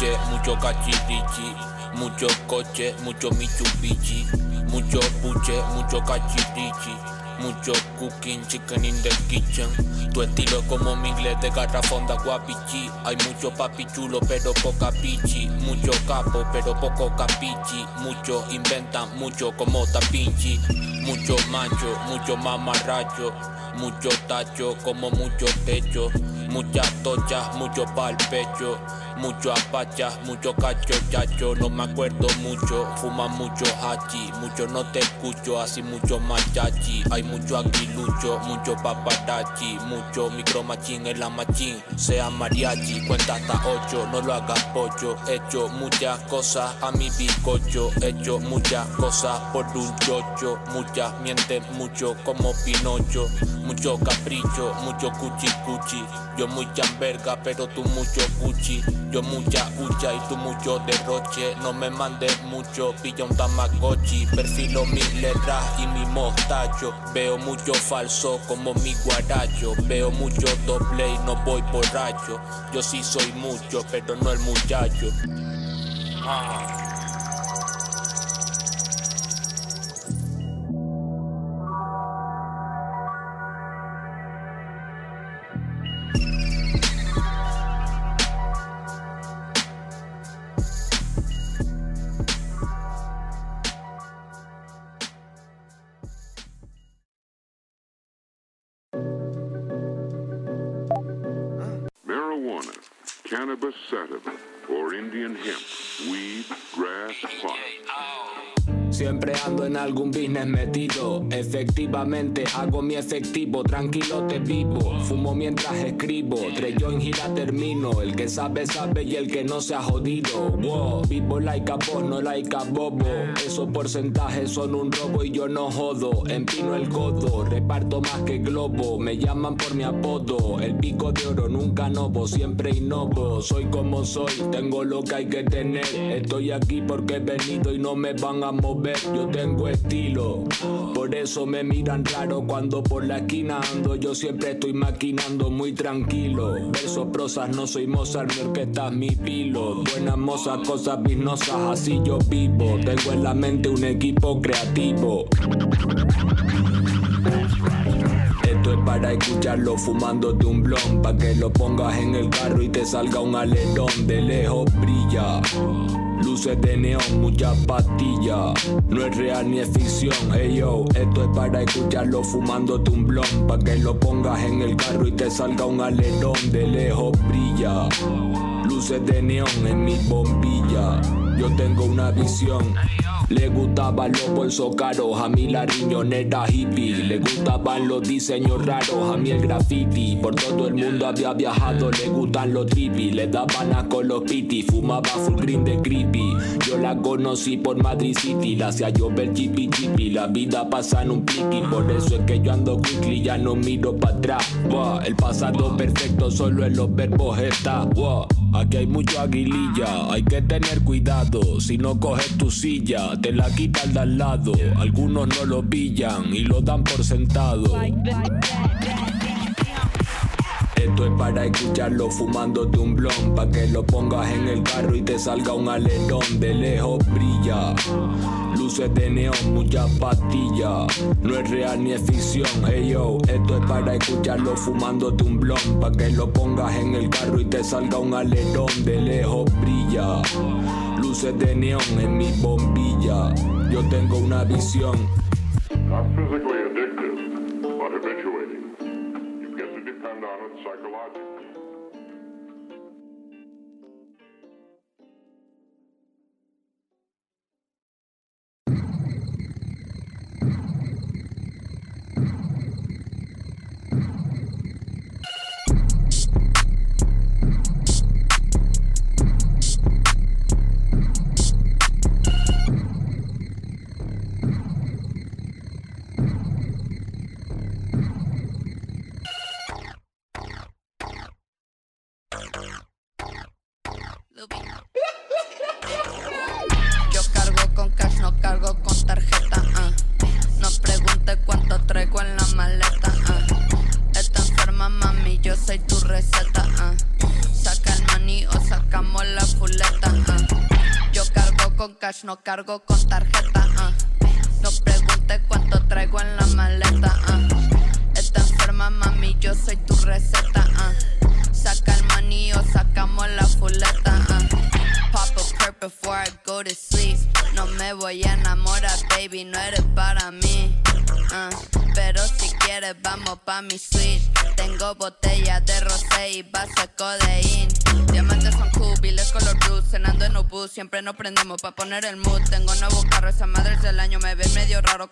Buche, mucho cachirichi, mucho coche, mucho Mitsubishi, mucho buche, mucho cachirichi, mucho cooking, chicken in the kitchen. Tu estilo es como mi inglés de garrafón de guapichi. Hay mucho papi chulo, pero poca pichi. Mucho capo, pero poco capichi. Mucho inventan, mucho como tapinchi. Mucho macho, mucho mamarracho. Mucho tacho, como mucho techo. Muchas tochas, mucho pa'l pecho. Mucho apachas, mucho cacho chacho. No me acuerdo mucho. Fuma mucho hachi. Mucho no te escucho, así mucho machachi. Hay mucho aguilucho, mucho paparazzi. Mucho micromachín en la machín. Sea mariachi, cuenta hasta ocho. No lo hagas pollo. He hecho muchas cosas a mi bizcocho. He hecho muchas cosas por un chocho. Muchas mienten mucho como Pinocho. Mucho capricho, mucho cuchi cuchi. Yo muy chamberga, pero tú mucho cuchi. Yo mucha hucha y tú mucho derroche. No me mandes mucho, pilla un tamagotchi. Perfilo mis letras y mi mostacho. Veo mucho falso como mi guaracho. Veo mucho doble y no voy borracho. Yo sí soy mucho, pero no el muchacho. marijuana, algún business metido. Efectivamente hago mi efectivo, tranquilo te vivo. Fumo mientras escribo, tres yo en gira termino. El que sabe, sabe y el que no se ha jodido. Wow, vivo like a boss, no like a bobo. Esos porcentajes son un robo y yo no jodo. Empino el codo, reparto más que globo. Me llaman por mi apodo. El pico de oro nunca novo, siempre innovo. Soy como soy, tengo lo que hay que tener. Estoy aquí porque he venido y no me van a mover. Yo tengo por eso me miran raro cuando por la esquina ando. Yo siempre estoy maquinando muy tranquilo. Versos, prosas, no soy Mozart, mi orquesta es mi pilo. Buenas mozas, cosas biznosas, así yo vivo. Tengo en la mente un equipo creativo. Esto es para escucharlo fumándote un blon, pa' que lo pongas en el carro y te salga un alerón. De lejos brilla. Luces de neón, muchas pastillas. No es real ni es ficción. Hey yo, esto es para escucharlo fumándote un blon. Pa' que lo pongas en el carro y te salga un alerón. De lejos brilla. Luces de neón en mi bombilla. Yo tengo una visión. Le gustaban los bolsos caros, a mí la riñonera hippie. Le gustaban los diseños raros, a mí el graffiti. Por todo el mundo había viajado, le gustan los trippy. Le daban a con los piti, fumaba full green de creepy. Yo la conocí por Madrid City, la hacía llover chippy chippy. La vida pasa en un pliqui, por eso es que yo ando quickly, ya no miro para atrás. El pasado perfecto solo en los verbos está. Aquí hay mucho aguililla, hay que tener cuidado. Si no coges tu silla, te la quita el de al lado. Algunos no lo pillan y lo dan por sentado. Esto es para escucharlo fumándote un blon, pa' que lo pongas en el carro y te salga un alerón. De lejos brilla. Luces de neón, muchas pastillas. No es real ni es ficción. Hey yo, esto es para escucharlo fumándote un blon, pa' que lo pongas en el carro y te salga un alerón. De lejos brilla. Luces de neón en mi bombilla. Yo tengo una visión.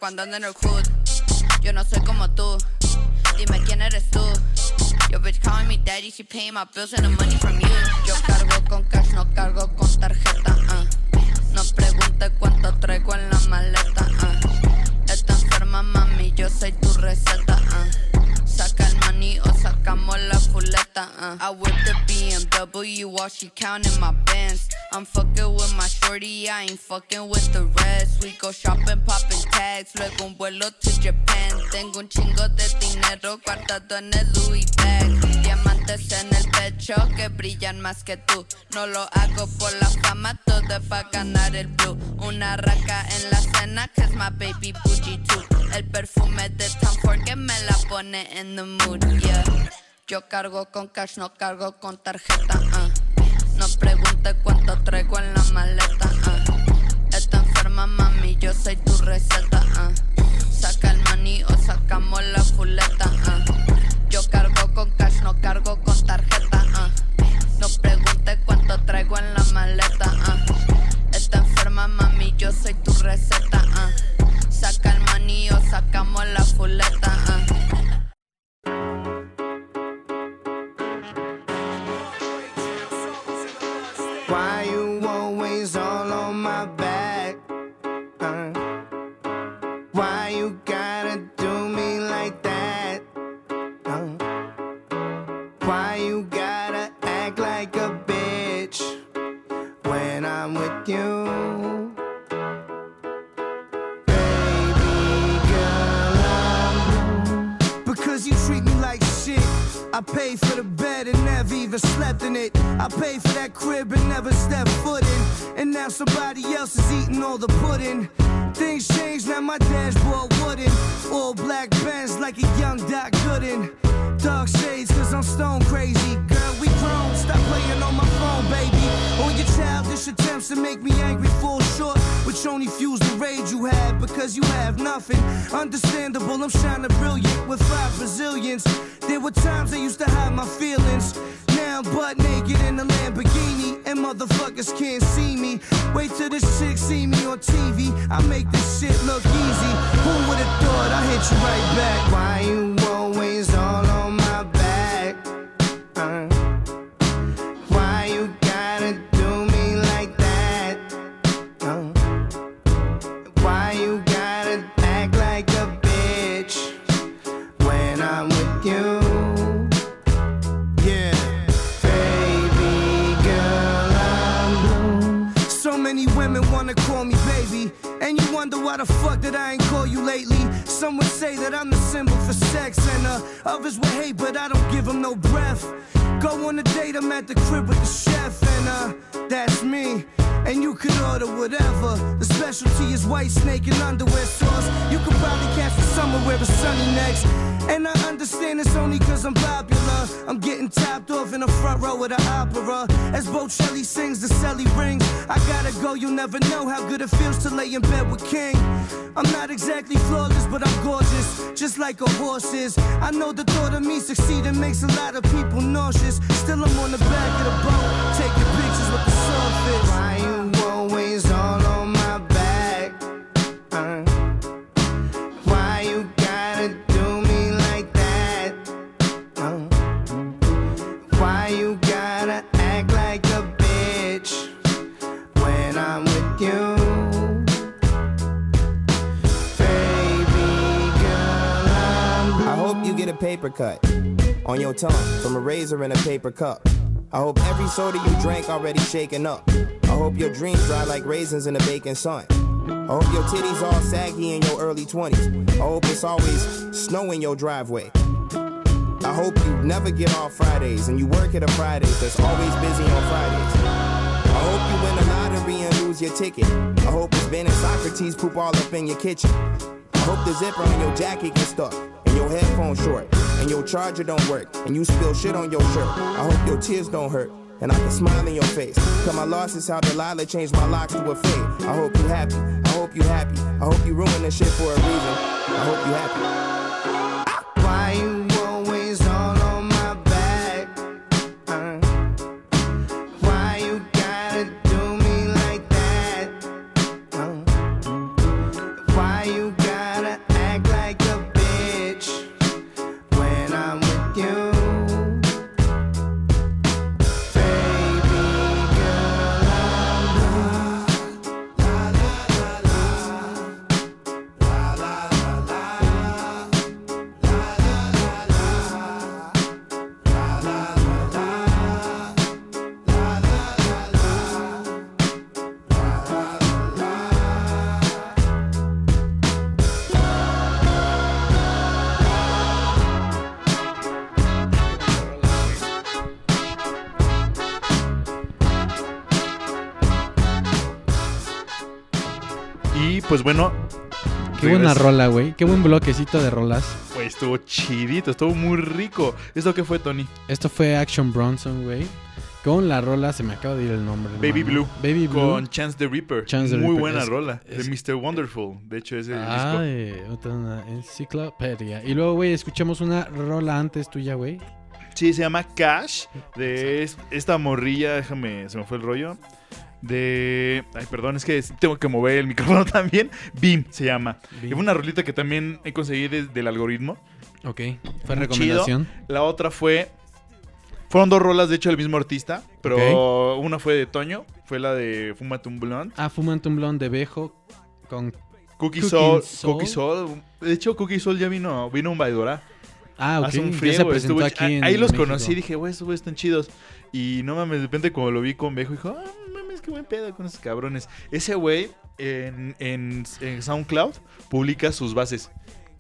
Cuando ando en el hood. Yo no soy como tú. Dime quién eres tú. Yo bitch calling me daddy, she paying my bills and the money from you. Yo cargo con cash, no cargo con tarjeta. ah. No pregunte cuánto traigo en la maleta. ah. Está enferma, mami, yo soy tu receta. ah. Saca el money o sacamos la fuleta. uh. I whip the BMW while she counting my bands. I'm fucking with my shorty, I ain't fucking with the rest. We go shopping, popping tags, luego un vuelo to Japan. Tengo un chingo de dinero guardado en el Louis bag. Diamantes en el pecho que brillan más que tú. No lo hago por la fama, todo es para ganar el blue. Una raca en la cena es my baby bougie too. El perfume de Tom Ford que me la pone en the mood, yeah. Yo cargo con cash, no cargo con tarjeta, ah. No pregunte cuánto traigo en la maleta, ah. Está enferma, mami, yo soy tu receta, ah. Saca el money o sacamos la fuleta. Yo cargo con cash, no cargo con tarjeta. No pregunte cuánto traigo en la maleta. Está enferma, mami, yo soy tu receta. Saca el money o sacamos la fuleta, I paid for the bed and never even slept in it. I paid for that crib and never stepped foot in. And now somebody else is eating all the pudding. Things changed, now my dashboard wooden. All black bands like a young Doc Gooden. Dark shades, cause I'm stone crazy. Girl, we grown, stop playing on my phone, baby. All your childish attempts to make me angry fall short, which only fuels the rage you have because you have nothing. Understandable, I'm shining brilliant with five Brazilians. There were times I used to hide my feelings. Now I'm butt naked in a Lamborghini, and motherfuckers can't see me. Wait till this chick see me on TV. I make this shit look easy. Who would've thought I hit you right back? Why you always all on why the fuck that I ain't call you lately. Some would say that I'm the symbol for sex, and uh, others would hate, but I don't give them no breath. Go on a date, I'm at the crib with the chef, and uh, that's me. And you could order whatever. The specialty is white snake and underwear sauce. You could probably catch me somewhere where it's sunny next. And I understand it's only cause I'm popular. I'm getting topped off in the front row of the opera. As Bocelli sings, the celly rings. I gotta go, you'll never know how good it feels to lay in bed with King. I'm not exactly flawless, but I'm gorgeous, just like a horse is. I know the thought of me succeeding makes a lot of people nauseous. Still, I'm on the back of the boat, taking pictures with the surface. Paper cut on your tongue from a razor in a paper cup. I hope every soda you drank already shaken up. I hope your dreams dry like raisins in the baking sun. I hope your titties all saggy in your early 20s. I hope it's always snow in your driveway. I hope you never get off Fridays and you work at a Fridays that's always busy on Fridays. I hope you win the lottery and lose your ticket. I hope it's Ben and Socrates poop all up in your kitchen. I hope the zipper on your jacket gets stuck and your headphones short and your charger don't work and you spill shit on your shirt. I hope your tears don't hurt and I can smile in your face. Cause my loss is how Delilah changed my locks to a fade. I hope you happy. I hope you happy. I hope you ruin this shit for a reason. I hope you happy. Y pues bueno. Qué buena rola, güey. Qué buen bloquecito de rolas. Güey, estuvo chidito, estuvo muy rico. ¿Esto qué fue, Tony? Esto fue Action Bronson, güey. Con la rola, se me acaba de ir el nombre. Baby hermano. Blue. Baby Blue. Con Chance the Reaper. Chance the Muy buena Es- rola. es- De Mr. Wonderful. De hecho, es el disco. Ay, otra una enciclopedia. Y luego, güey, escuchamos una rola antes tuya, güey. Sí, se llama Cash. De es- esta morrilla, déjame, se me fue el rollo. De. Ay, perdón, es que tengo que mover el micrófono también. Beam se llama. Beam. Es una rolita que también he conseguido desde el algoritmo. Ok, fue Muy recomendación. chido. La otra fue. Fueron dos rolas, de hecho, del mismo artista. Pero una fue de Toño. Fue la de Fúmate un Blunt. Ah, Fumante un Blond de Bejo con Cookie, Soul, Soul. Cookie Soul. De hecho, Cookie Soul ya vino, vino un Baidora. Ah, ok. Hace un ya friego. se presentó estuvo aquí ch- en ahí los México. conocí y dije, güey, estos güeyes están chidos. Y no mames, de repente como lo vi con Bejo, dijo, ah, qué buen pedo con esos cabrones. Ese güey en, en- en SoundCloud publica sus bases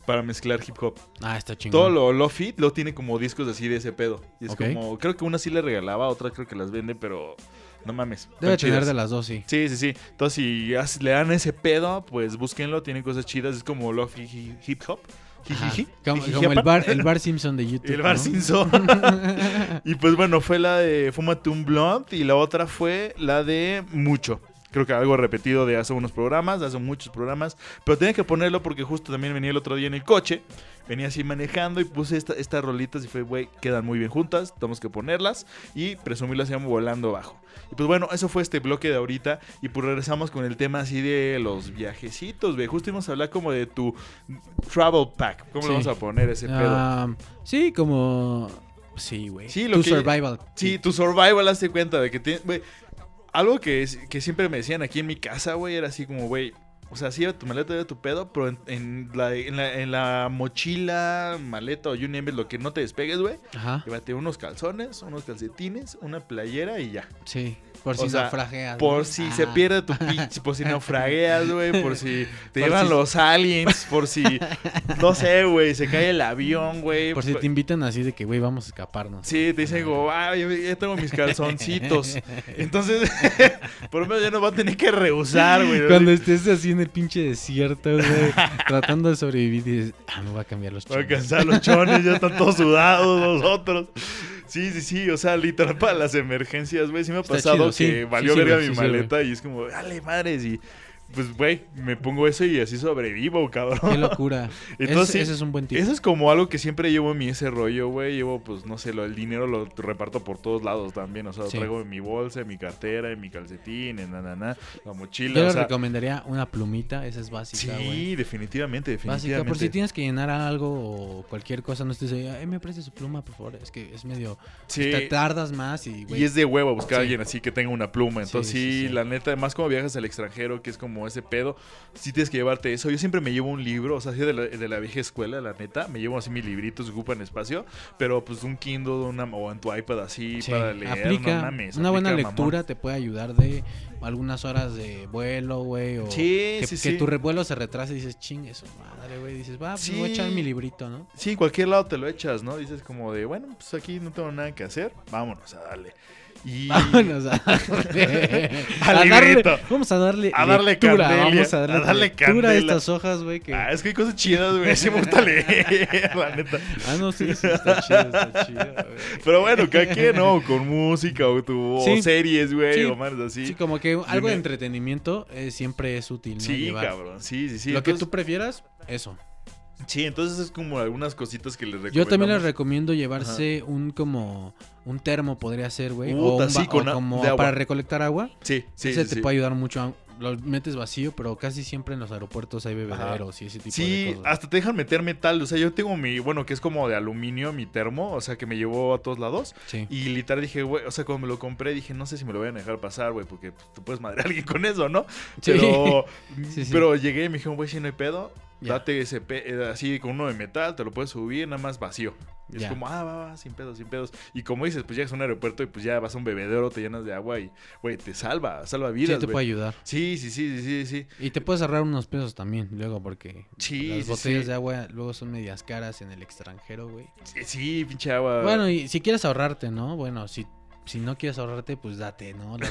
para mezclar hip hop. Ah, está chingón. Todo lo Lofi lo tiene como discos así de ese pedo. Y es como, creo que una sí le regalaba, otra creo que las vende, pero No mames. Debe tener chidas. de las dos, sí. Sí, sí, sí. Entonces, si le dan ese pedo, pues búsquenlo. Tienen cosas chidas. Es como lo hip hop. Jijiji. Como, como el, bar, el bar Simpson de YouTube. El Bar ¿no? Simpson. y pues bueno, fue la de Fúmate un Blunt y la otra fue la de Mucho. Creo que algo repetido de hace unos programas, de hace muchos programas. Pero tenía que ponerlo porque justo también venía el otro día en el coche. Venía así manejando y puse esta- estas rolitas y fue, güey, quedan muy bien juntas, tenemos que ponerlas y presumirlas íbamos volando abajo. Y pues bueno, eso fue este bloque de ahorita y pues regresamos con el tema así de los viajecitos, güey. Justo íbamos a hablar como de tu travel pack. ¿Cómo Sí. le vamos a poner ese pedo? Sí, como... Sí, güey. Sí, lo Tu que- survival. Sí, tu survival, hazte cuenta de que tienes, güey. Algo que, que siempre me decían aquí en mi casa, güey, era así como, güey. O sea, sí, tu maleta de tu pedo, pero en, en la, en, la, en la mochila, maleta o you name it, lo que no te despegues, güey. Ajá. Llévate unos calzones, unos calcetines, una playera y ya. Sí. Por si sea. Por si Ah. se pierde tu pinche, por si naufragueas, güey, por si te Por llevan si- los aliens, por si, no sé, güey, se cae el avión, güey. Por si te invitan así de que, güey, vamos a escaparnos. Sí, te dicen como, ah, ya, ya tengo mis calzoncitos. Entonces, por lo menos ya no va a tener que rehusar, güey. Cuando estés así en el pinche desierto, güey, tratando de sobrevivir, dices, ah, me voy a cambiar los Voy a chones. cansar los chones, ya están todos sudados los otros. Sí, sí, sí, o sea, literal para las emergencias, güey, sí me ha Está pasado chido, que sí, valió sí verga mi maleta y es como, dale madres y pues, güey, me pongo eso y así sobrevivo, cabrón. Qué locura. Entonces, ese, ese es un buen tip. Eso es como algo que siempre llevo en mí ese rollo, güey. Llevo, pues, no sé, lo, el dinero lo reparto por todos lados también. O sea, lo traigo en mi bolsa, en mi cartera, en mi calcetín, en na, na, na, la mochila. Yo o les sea, recomendaría una plumita, esa es básica, sí, definitivamente, definitivamente. Básica, por si tienes que llenar algo o cualquier cosa, no estés ahí, "Ay, me preste su pluma, por favor. Es que es medio. Sí. Te tardas más y, güey. Y es de huevo buscar a alguien así que tenga una pluma. Entonces, Sí, la neta, además como viajas al extranjero, que es como ese pedo, sí tienes que llevarte eso. Yo siempre me llevo un libro, o sea, así de la, de la vieja escuela, la neta. Me llevo así mis libritos, ocupan espacio, pero pues un Kindle una, o en tu iPad así Sí, para leer. aplica. no mames, una buena mamón. lectura te puede ayudar de algunas horas de vuelo, güey. O Sí, que, sí, que sí. tu revuelo se retrase y dices, chingue su madre, güey. Dices, va, pues voy a echar mi librito, ¿no? Sí, cualquier lado te lo echas, ¿no? Dices como de, bueno, pues aquí no tengo nada que hacer, vámonos a darle. Y... Vámonos a darle. A darle-. Vamos a darle. A darle lectura, candelia, Vamos a darle, a darle lectura a estas hojas, güey. Que... Ah, es que hay cosas chidas, güey. Sí me gusta leer, la neta. Ah, no, sí, sí, está chido, está chido, güey. Pero bueno, cada quien, ¿no? Con música o, tu, o Sí. series, güey, Sí. o más así. Sí, como que algo de entretenimiento eh, siempre es útil, ¿no? Sí, Llevar. cabrón. Sí, sí, sí. Lo que tú prefieras, eso. Sí, entonces es como algunas cositas que les recomendamos. Yo también les recomiendo llevarse un como un termo podría ser, güey, o, un sí, con o como de agua. para recolectar agua. Sí, sí, Ese sí, te sí. puede ayudar mucho. a- Lo metes vacío, pero casi siempre en los aeropuertos hay bebederos y ese tipo de Sí, cosas. hasta te dejan meter metal. O sea, yo tengo mi, bueno, que es como de aluminio, mi termo, o sea, que me llevó a todos lados. Sí. Y literal dije, güey, o sea, cuando me lo compré, dije, no sé si me lo voy a dejar pasar, güey, porque pues, te puedes madrear a alguien con eso, ¿no? Sí. Pero, Sí, sí. pero llegué y me dijeron, güey, si no hay pedo, Date ese eh, así con uno de metal, te lo puedes subir, nada más vacío. Y es como, ah, va, va, sin pedos, sin pedos. Y como dices, pues llegas a un aeropuerto y pues ya vas a un bebedero, te llenas de agua y, güey, te salva, salva Sí, vidas, te güey. puede ayudar. Sí, sí, sí, sí, sí, sí. Y te puedes ahorrar unos pesos también, luego, porque Sí, las sí, botellas sí. de agua luego son medias caras en el extranjero, güey. Sí, sí, pinche agua. Bueno, y si quieres ahorrarte, ¿no? Bueno, si, si no quieres ahorrarte, pues date, ¿no? Güey.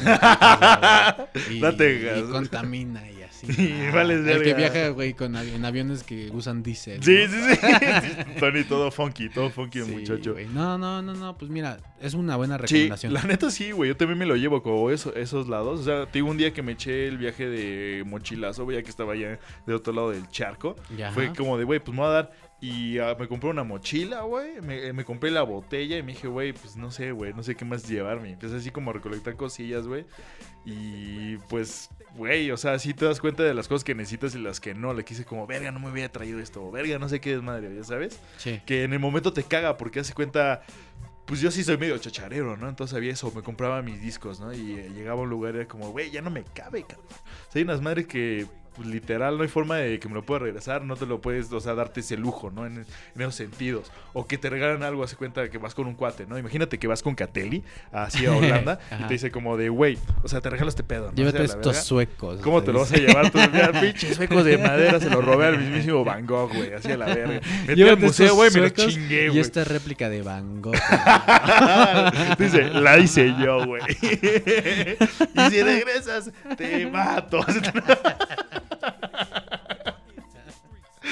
y, Date y gas. contamina y así. Sí, Ah, vales El que viaja, güey, con avi- en aviones que usan diésel. Sí, ¿no? sí, sí. Tony, todo funky, todo funky, Sí, muchacho. No, no, no, no, pues mira, es una buena Sí, recomendación. la neta sí, güey. Yo también me lo llevo como eso, esos lados. O sea, te digo un día que me eché el viaje de mochilazo, güey, ya que estaba allá del otro lado del charco. Ya. Fue como de, güey, pues me voy a dar. Y ah, me compré una mochila, güey. Me, me compré la botella y me dije, güey, pues no sé, güey, no sé qué más llevarme. Empecé así como a recolectar cosillas, güey. Y pues, güey, o sea, sí te das cuenta de las cosas que necesitas y las que no. Le quise como, verga, no me hubiera traído esto. O verga, no sé qué desmadre, ya sabes. Sí. Que en el momento te caga porque hace cuenta. Pues yo sí soy medio chacharero, ¿no? Entonces había eso, me compraba mis discos, ¿no? Y eh, llegaba a un lugar y era como, güey, ya no me cabe, cabrón. O sea, hay unas madres que pues, literal, no hay forma de que me lo pueda regresar, no te lo puedes, o sea, darte ese lujo, ¿no? En, en esos sentidos. O que te regalan algo, hace cuenta de que vas con un cuate, ¿no? Imagínate que vas con Catelli, así a Holanda, y te dice como de, güey, o sea, te regalo este pedo, ¿no? Llévate O sea, estos suecos. ¿Cómo te lo vas a llevar? Tú, mira, pinches suecos de madera, se los robé al mismísimo Van Gogh, güey, así a la verga. Metí al museo, güey, me lo chingué, Y güey. esta réplica de Van Gogh. Dice, la hice yo, güey. y si regresas, te mato.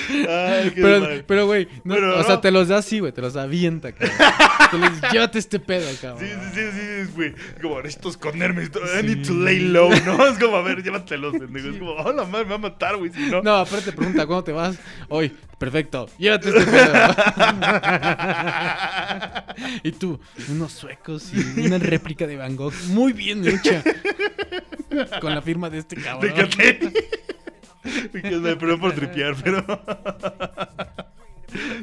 Ay, qué pero, pero, güey, no, Pero o sea, te los da así, güey, te los avienta, cabrón. Te los llévate este pedo, cabrón. Sí, sí, sí, sí, güey. Como necesito esconderme. I need to lay low, ¿no? Es como, a ver, llévatelos, pendejo. Es como, hola, madre, me va a matar, güey. Si no. No, aparte te pregunta, ¿cuándo te vas? Hoy, perfecto, llévate este pedo. y tú, unos suecos y una réplica de Van Gogh muy bien hecha. Con la firma de este cabrón. Fíjate. Me perdón por tripear, pero.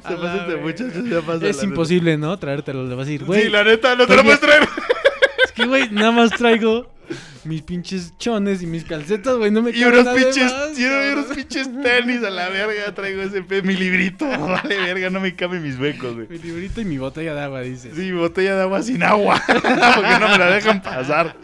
Se A la pasa este verga. muchacho, se pasa. Es imposible, ¿no? Traértelo, le vas a decir, güey. Sí, la neta, no te lo puedes traer. Es que, güey, nada más traigo mis pinches chones y mis calcetas, güey. No me Y cabe unos nada de pinches, más, y unos pinches tenis a la verga. Traigo ese pe, mi librito. Vale, verga, no me caben mis huecos, güey. Mi librito y mi botella de agua, dices. Sí, mi botella de agua sin agua. Porque no me la dejan pasar.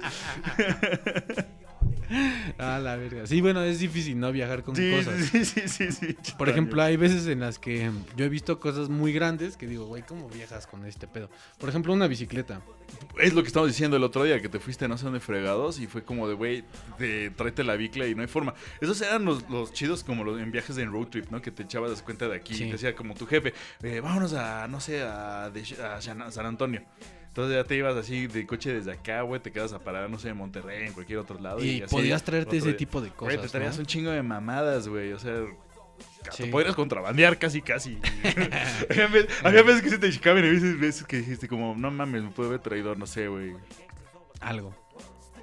Ah, la verga. Sí, bueno, es difícil, ¿no? Viajar con Sí, cosas. sí, sí, sí, sí. Por ejemplo, hay veces en las que yo he visto cosas muy grandes que digo, güey, ¿cómo viajas con este pedo? Por ejemplo, una bicicleta. Es lo que estamos diciendo el otro día, que te fuiste no sé dónde fregados y fue como de, güey, de, tráete la bicla y no hay forma. Esos eran los, los chidos como los en viajes en road trip, ¿no? Que te echabas cuenta de aquí. Sí. Te decía como tu jefe, eh, vámonos a, no sé, a, de- a San Antonio. Entonces ya te ibas así de coche desde acá, güey, te quedas a parar, no sé, en Monterrey, en cualquier otro lado. Y así, podías traerte ese tipo de Güey, te cosas, traías ¿no? un chingo de mamadas, güey, o sea... Sí. Te podrías contrabandear casi, casi. había, veces, había veces que se te chicaban y veces, veces que dijiste como, no mames, me puede haber traído, no sé, güey. Algo.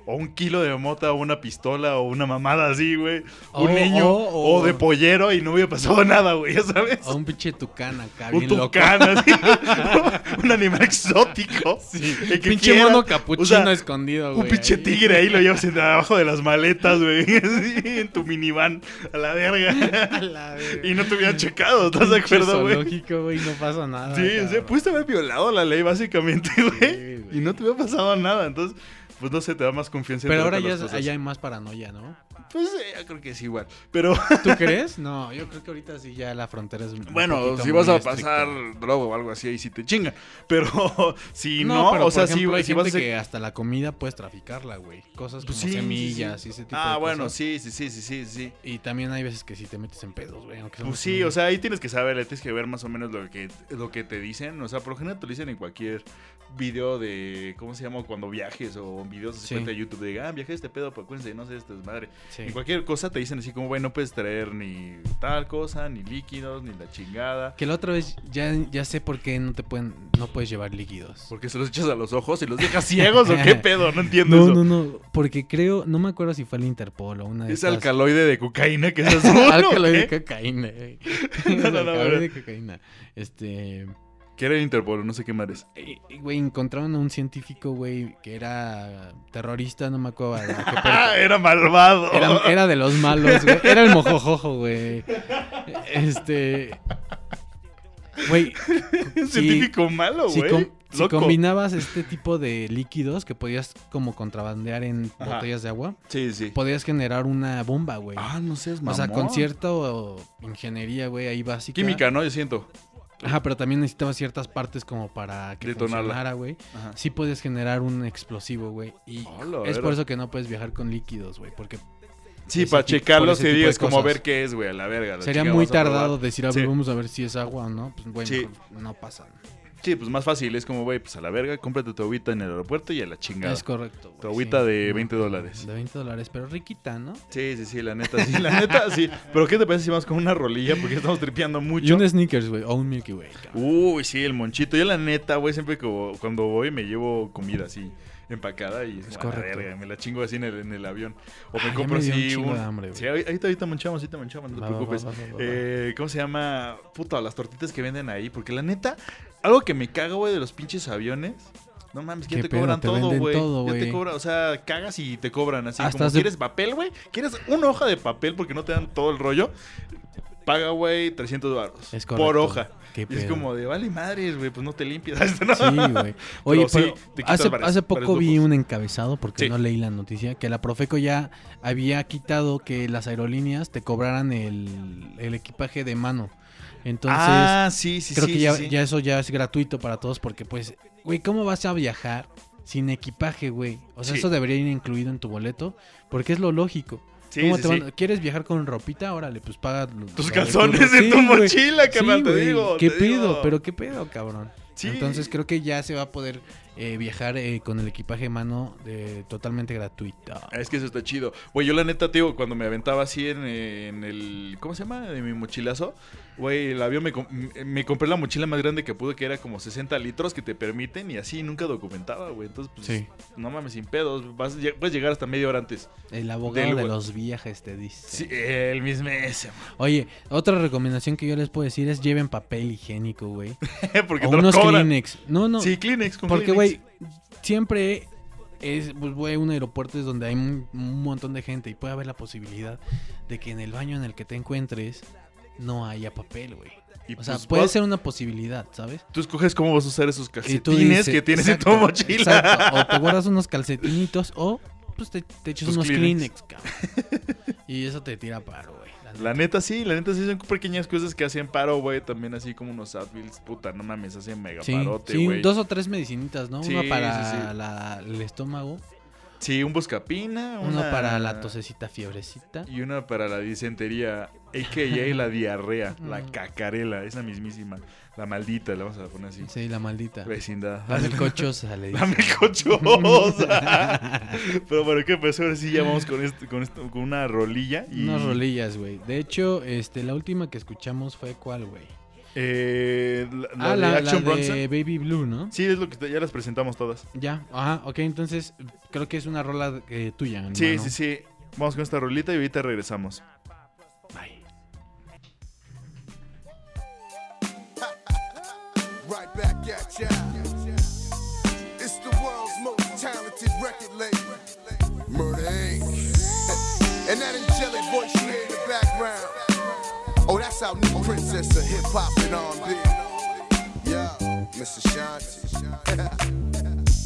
O un kilo de mota, o una pistola, o una mamada así, güey. Un niño, o- o, de pollero y no hubiera pasado nada, güey, ya sabes. O un pinche tucán acá, un bien loco. tucán, así. un animal exótico. el que pinche quiera. mono capuchino O sea, escondido, Un güey. pinche ahí. tigre ahí lo llevas en- abajo de las maletas, güey. así, en tu minivan, a la verga. A la verga. y no te hubieran checado, ¿estás de Pinche acuerdo, güey? zoológico, güey, no pasa nada. Sí, o sea, pudiste haber violado la ley, básicamente, güey. güey. y no te hubiera pasado nada. Entonces, pues no sé, te da más confianza. en Pero ahora ya, allá hay más paranoia, ¿no? Pues eh, yo creo que es igual. Pero ¿Tú crees? No, yo creo que ahorita sí ya la frontera es un bueno, si vas a pasar droga o algo así, ahí sí te chinga. Pero si No, no, pero o sea, ejemplo, si, si vas a que hasta la comida puedes traficarla, güey. Cosas como Pues sí, sí, semillas sí. y ese tipo Ah, de bueno, cosas. sí, sí, sí, sí, sí, sí. Y también hay veces que sí te metes en pedos, güey. Pues sí, o sea, ahí tienes que saber, tienes que ver más o menos lo que, lo que te dicen. O sea, por lo general te lo dicen en cualquier video de, ¿cómo se llama? Cuando viajes o videos de Sí. YouTube de, ah, viajé este pedo, pues acuérdense, no sé, esto es madre. Sí. En cualquier cosa te dicen así como, güey, no puedes traer ni tal cosa, ni líquidos, ni la chingada. Que la otra vez ya, ya sé por qué no te pueden, no puedes llevar líquidos. Porque se los echas a los ojos y los dejas ciegos o qué pedo, no entiendo No, eso. no, no, porque creo, no me acuerdo si fue el Interpol o una de Es estas- alcaloide de cocaína que es azul. ¿o Alcaloide de cocaína. No, no, no, Alcaloide de cocaína. Este, Que era el Interpol, no sé qué madres. eh, güey, encontraron a un científico, güey, que era terrorista, no me acuerdo Ah, era malvado. Era, era de los malos, güey. Era el mojojojo, güey. Este. Güey. Un si- científico malo, si, güey. com- si combinabas este tipo de líquidos que podías como contrabandear en Ajá. botellas de agua, Sí, sí. podías generar una bomba, güey. Ah, no seas o sea, mamón. con cierta ingeniería, güey, ahí básica. Química, ¿no? Yo siento. Ajá, pero también necesitabas ciertas partes como para que Detonarla. funcionara, güey. Sí puedes generar un explosivo, güey. Y Hola, es por eso que no puedes viajar con líquidos, güey. Porque Sí, para checarlo de digas como a ver qué es, güey, a la verga. Sería muy tardado decir, a ver, Sí. vamos a ver si es agua o no. Pues bueno, Sí. no pasa. Sí, pues más fácil. Es como, güey, pues a la verga, cómprate tu agüita en el aeropuerto y a la chingada. Es correcto. güey, Tu agüita sí. de 20 dólares. De 20 dólares, pero riquita, ¿no? Sí, sí, sí, la neta, sí, la neta, sí. Pero ¿qué te parece si vamos con una rolilla? Porque estamos tripeando Y mucho. un sneakers, güey, o un Milky Way. Uy, sí, el monchito. Yo la neta, güey, siempre como cuando voy me llevo comida así empacada y Es correcto. verga, me la chingo así en el, en el avión. O me compro me un así chingo un... de hambre, sí, ahorita, ahorita manchamos, ahorita manchamos, no te Va, preocupes. va, va. Eh, ¿Cómo se llama? Puta, las tortitas que venden ahí. Porque la neta, algo que me caga, güey, de los pinches aviones No mames, que ¿Qué ya te pedo? cobran Te todo, güey. Ya te cobran, o sea, cagas y te cobran así. Hasta como, hace- ¿quieres papel, güey? ¿Quieres una hoja de papel porque no te dan todo el rollo? Paga, güey, 300 baros. Es Por hoja. Qué Y es como de, vale madres, güey, pues no te limpias. ¿no? Sí, güey. Oye, Pero hace, poco vi un encabezado, porque Sí. no leí la noticia, que la Profeco ya había quitado que las aerolíneas te cobraran el, el equipaje de mano. Entonces, Ah, sí, sí, creo sí, que ya, eso ya es gratuito para todos, porque pues, güey, ¿cómo vas a viajar sin equipaje, güey? O sea, eso debería ir incluido en tu boleto, porque es lo lógico. ¿Cómo te van-. ¿Quieres viajar con ropita? Órale, pues paga lo- Tus lo de calzones tu- mochila, carnal, te digo, ¿Qué te digo. Pero qué pedo, cabrón. Entonces creo que ya se va a poder eh, viajar eh, con el equipaje de mano eh, totalmente gratuito. Es que eso está chido. Güey, yo la neta, tío, cuando me aventaba así en, en el. ¿Cómo se llama? De mi mochilazo. Güey, el avión me, me compré la mochila más grande que pude, que era como 60 litros que te permiten y así nunca documentaba, güey. Entonces, pues, Sí. no mames, sin pedos. Vas, puedes llegar hasta media hora antes. El abogado Del de güey. los viajes te dice. Sí, el mismo ese. Oye, otra recomendación que yo les puedo decir es lleven papel higiénico, güey. Porque o te lo unos cobran. Kleenex. No, no. Sí, Kleenex con Porque, Kleenex. Güey, siempre es, pues, güey, un aeropuerto es donde hay un, un montón de gente y puede haber la posibilidad de que en el baño en el que te encuentres no haya papel, güey. O sea, pues, puede vas- ser una posibilidad, ¿sabes? Tú escoges cómo vas a usar esos calcetines dices- que tienes exacto, en tu mochila. exacto, O te guardas unos calcetinitos o pues te, te echas Tus unos Kleenex. Kleenex, cabrón. Y eso te tira paro, güey. La neta. Sí, la neta sí son pequeñas cosas que hacen paro, güey. También así como unos Advils, puta, no mames, hacen mega Sí, parote, sí, güey. dos o tres medicinitas, ¿no? Sí, Una sí, para sí. la- el estómago, Sí, un buscapina, uno una para la tosecita fiebrecita. Y una para la disentería, a.k.a. la diarrea, la Mm. cacarela, esa mismísima. La maldita, la vamos a poner así. Sí, la maldita. Vecindad. La melcochosa, le La melcochosa. Pero bueno, ¿qué pues Ahora sí ya vamos con, esto, con, esto, con una rolilla. Y, Unas rolillas, güey. De hecho, este, la última que escuchamos fue cuál, güey. Eh, la, la ah, de la, de Bronson. Baby Blue, ¿no? Sí, es lo que te- ya las presentamos todas. Ya, ajá, ok, entonces creo que es una rola eh, tuya, hermano. Sí, sí, sí. Vamos con esta rolita y ahorita regresamos. Bye. Right back at ya. It's the world's most talented record label, Murder Inc. and that angelic voice you hear in the background. Oh, that's our new princess of hip hop and R&B. Yeah, Mr. Shanti.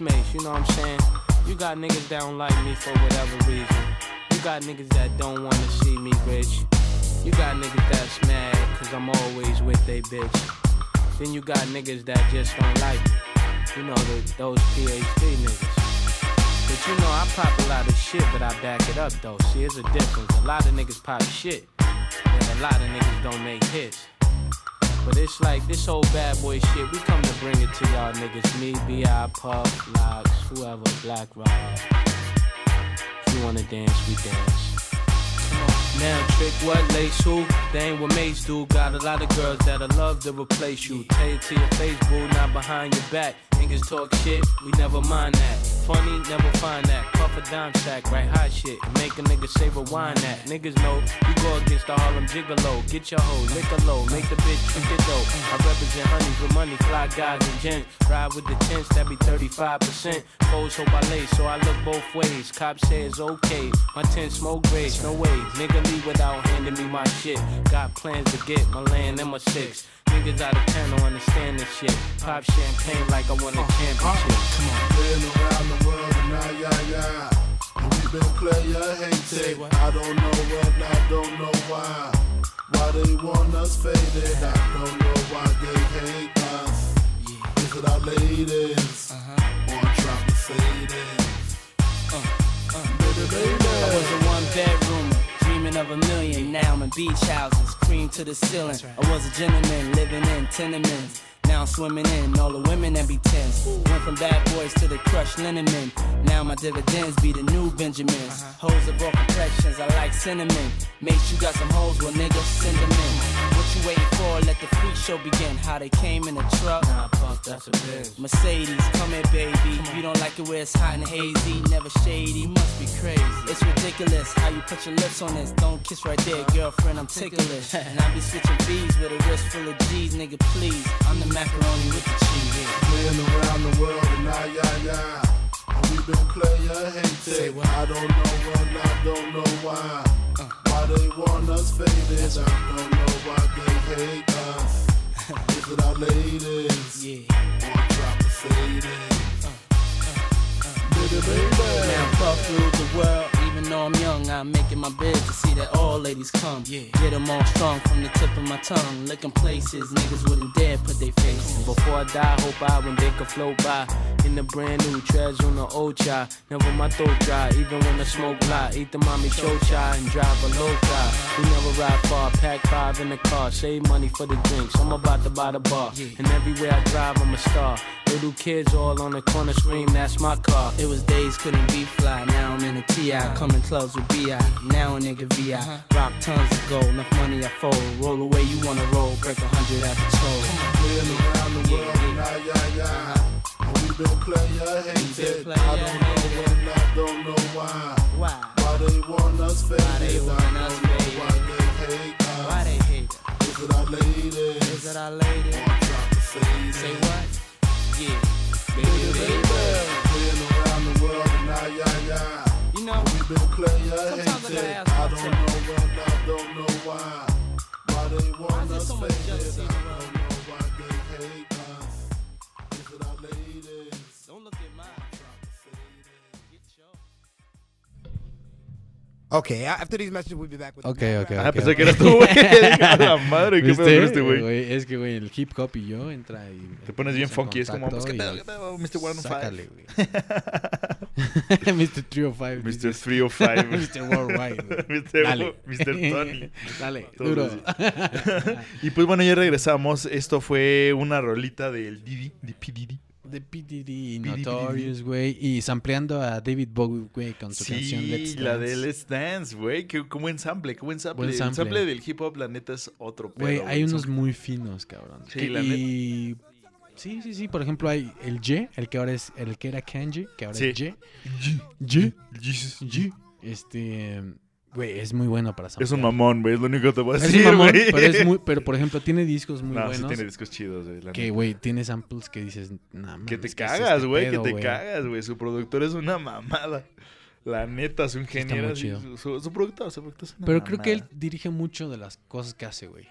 yo, you know what I'm saying? You got niggas that don't like me for whatever reason. You got niggas that don't wanna see me rich. You got niggas that's mad cause I'm always with they bitch. Then you got niggas that just don't like me. You know, the, those PhD niggas. But you know, I pop a lot of shit, but I back it up though. See, it's a difference. A lot of niggas pop shit, and a lot of niggas don't make hits. But it's like this whole bad boy shit, we come to bring it to y'all niggas. Me, B.I., Puff, Locks, whoever, Black Rob. If you wanna dance, we dance. Now, trick what, lace who? They ain't what mates do. Got a lot of girls that'll love to replace you. Tell it to your face, boo, not behind your back. Niggas talk shit, we never mind that. Funny, never find that. Puff a dime sack, right hot shit. Make a nigga say rewind that. Niggas know you go against the Harlem Gigolo. Get your hoe, lick a low, make the bitch trick it though. I represent honeys with money, fly guys and gents. Ride with the tents, that be 35%. Foes hope I lay, so I look both ways. Cop says okay, my tent smoke grace, no way. Nigga leave without handing me my shit. Got plans to get my land and my six. Niggas out of town don't understand this shit. Pop champagne like I won a championship. Come on. Been around the world and now, yeah, yeah. And we been player hated. I don't know what, I don't know why. Why they want us faded. I don't know why they hate us. Is it our ladies? Uh-huh. Or drop the faded? Uh, uh. Baby, baby. I was a one bedroom, dreaming of a million. Now I'm in beach houses, cream to the ceiling. I was a gentleman living in tenements. Now I'm swimming in all the women that be tense. Went from bad boys to the crushed linen men. Now my dividends be the new Benjamins. Uh-huh. Hoes of all complexions, I like cinnamon. Make sure you got some hoes, well niggas send them in. What you waiting for? Let the freak show begin. How they came in a truck. Nah, fuck, that's a bitch. Mercedes, come here, baby. You don't like it where it's hot and hazy, never shady. Must be crazy. It's ridiculous how you put your lips on this. Don't kiss right there, girlfriend. I'm ticklish. and I be switching B's with a wrist full of G's, nigga. Please, I'm the macaroni with the cheese. Playing around the world and now, yeah, yeah. And we been player hated. I don't know what, I don't know why. Uh. Why they want us faded. I don't know why they hate us. Is it our ladies? Yeah. Or drop the faded? Uh, uh, uh. Baby, baby. Now puff rule the world. Even though I'm young, I'm making my bed to see that all ladies come. Yeah. Get them all strong from the tip of my tongue. Licking places niggas wouldn't dare put their face. Before I die, hope I when they could float by. In the brand new treads on the old chai. Never my throat dry, even when the smoke fly. Eat the mommy chocha and drive a low car. We never ride far, pack five in the car. Save money for the drinks. I'm about to buy the bar. And everywhere I drive, I'm a star. Little kids all on the corner scream, that's my car. It was days couldn't be fly, now I'm in a TI. Come coming clubs with B.I. Now a nigga V.I. Uh-huh. Rock tons of gold, enough money I fold. Roll away, you wanna roll, break a hundred at the toll. Playing around the world, and I, yeah, uh-huh. yeah. We been player hated. I don't know when, I don't know why. Why? Why they want us faded? Why they want us faded? why they hate us. Why they hate us? Is it our ladies? Is it our lady? I'm trying to say, Say what? Yeah. Baby, baby. Playing around the world, and I, yeah, yeah been clear, I. I don't know when, I don't know why. Okay, after these messages, we'll be back with Ok, ok, Ah, ok. pensé ok. que eras tú, güey. A la madre, qué pedo este güey. Es que, güey, el hip hop y yo entra y... Te pones bien funky, es como, pues, ¿qué pedo, qué pedo, Mr. One Sácale, güey. Mr. 305. Mr. dices. 305. Mr. Worldwide. Mr. Dale. Mr. Tony. Dale, duro. y pues bueno, ya regresamos. Esto fue una rolita del Didi, de P. Diddy. De PDD. Notorious, güey. Y sampleando a David Bowie, güey, con su canción Let's Sí, la Dance. de Let's Dance, güey. Qué, qué buen sample, qué buen sample. Buen El sample. del hip hop, la neta, es otro pedo. Güey, hay unos muy finos, cabrón. Sí, Que- la y... Sí, sí, sí. Por ejemplo, hay el Ye, el que ahora es... El que era Kanji, que ahora Sí. es Ye. Ye. Ye. Este... Güey, es muy bueno para Es samplear. un mamón, güey. Es lo único que te voy a Es decir, un mamón, güey. pero es muy... Pero, por ejemplo, tiene discos muy No, sí buenos. tiene discos chidos, güey. Que, güey, tiene samples que dices... Nah, Que mames, te ¿qué es cagas, este güey, que pedo, te cagas, güey. Su productor es una mamada. La neta, es así, chido. Su, su, su productor, su productor es una Pero creo que él mamada. dirige mucho de las cosas que hace, güey.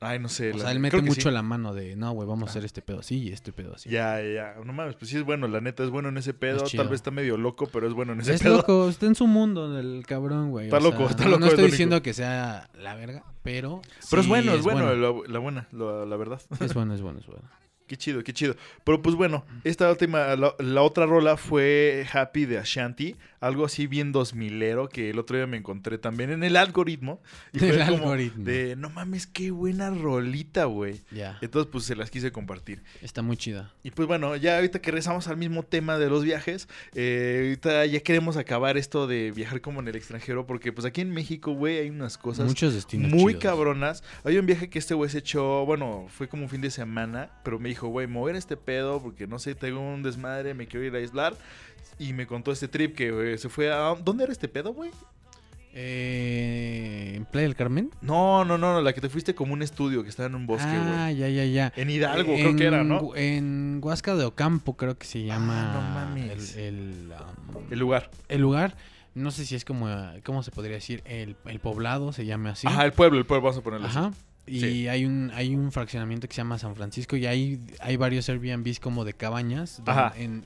Ay, no sé. O la- sea, él mete mucho sí. la mano de, no, güey, vamos a hacer este pedo así y este pedo así. Ya, ya, ya. No mames, pues sí es bueno, la neta es bueno en ese pedo. Tal vez está medio loco, pero es bueno en ese Es pedo. loco, está en su mundo el cabrón, güey. Está o sea, loco, está no- loco, No es estoy diciendo que sea la verga, pero. Pero es bueno, es, bueno, La, la buena, la, la verdad. Es bueno, es bueno, es bueno. Qué chido, qué chido. Pero pues bueno, esta última, la, la otra rola fue Happy de Ashanti, algo así bien dos milero que el otro día me encontré también en el algoritmo. Y fue El como algoritmo. de, no mames, qué buena rolita, güey. Ya. Entonces pues se las quise compartir. Está muy chida. Y pues bueno, ya ahorita que regresamos al mismo tema de los viajes, eh, ahorita ya queremos acabar esto de viajar como en el extranjero, porque pues aquí en México, güey, hay unas cosas Muchos destinos muy chidos. cabronas. Hay un viaje que este güey se echó, bueno, fue como un fin de semana, pero me dijo, güey, mover este pedo, porque no sé, tengo un desmadre, me quiero ir a aislar. Y me contó este trip que güey, se fue a... ¿Dónde era este pedo, güey? Eh, ¿En Playa del Carmen? No, no, no, no, la que te fuiste como un estudio que estaba en un bosque, güey. ah, ya, ya, ya. En Hidalgo, creo que era, ¿no? En Huasca de Ocampo, creo que se llama. no mames. El, el, um, El lugar. el lugar. No sé si es como, ¿cómo se podría decir? El, el poblado se llama así. Ajá, el pueblo, el pueblo, vamos a ponerlo así. Ajá. Y Sí. hay un hay un fraccionamiento que se llama San Francisco y ahí hay varios Airbnbs como de cabañas. Ajá. en-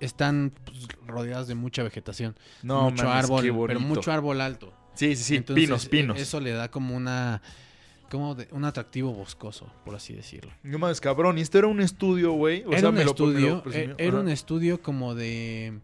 están pues, rodeados de mucha vegetación. No mucho mames, árbol, qué pero mucho árbol alto. Sí, sí, sí, Entonces, pinos, pinos. e- Eso le da como una como de- un atractivo boscoso, por así decirlo. No mames, cabrón. Y esto era un estudio, güey. O era sea, un me lo- me lo estudio, era Ajá. un estudio como de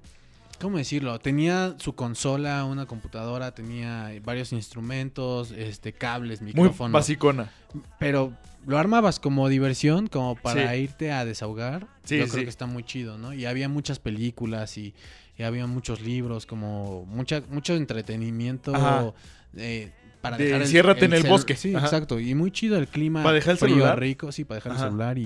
¿cómo decirlo? Tenía su consola, una computadora, tenía varios instrumentos, este cables, Muy micrófonos. basicona. Pero lo armabas como diversión, como para Sí. irte a desahogar. Sí, Yo sí. creo que está muy chido, ¿no? Y había muchas películas y, y había muchos libros, como mucha, mucho entretenimiento eh, para De dejar el, enciérrate en el bosque. Sí, Ajá. exacto. Y muy chido el clima. ¿Para dejar el frío, celular? rico, sí, para dejar Ajá. el celular y,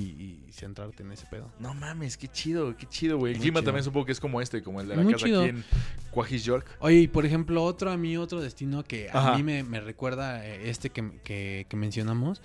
y centrarte en ese pedo. No mames, qué chido, qué chido, güey. El Muy clima chido. también supongo que es como este, como el de la Muy casa chido. aquí en Quajis York. Oye, y por ejemplo, otro a mí, otro destino que a Ajá. mí me, me recuerda eh, este que, que- que mencionamos.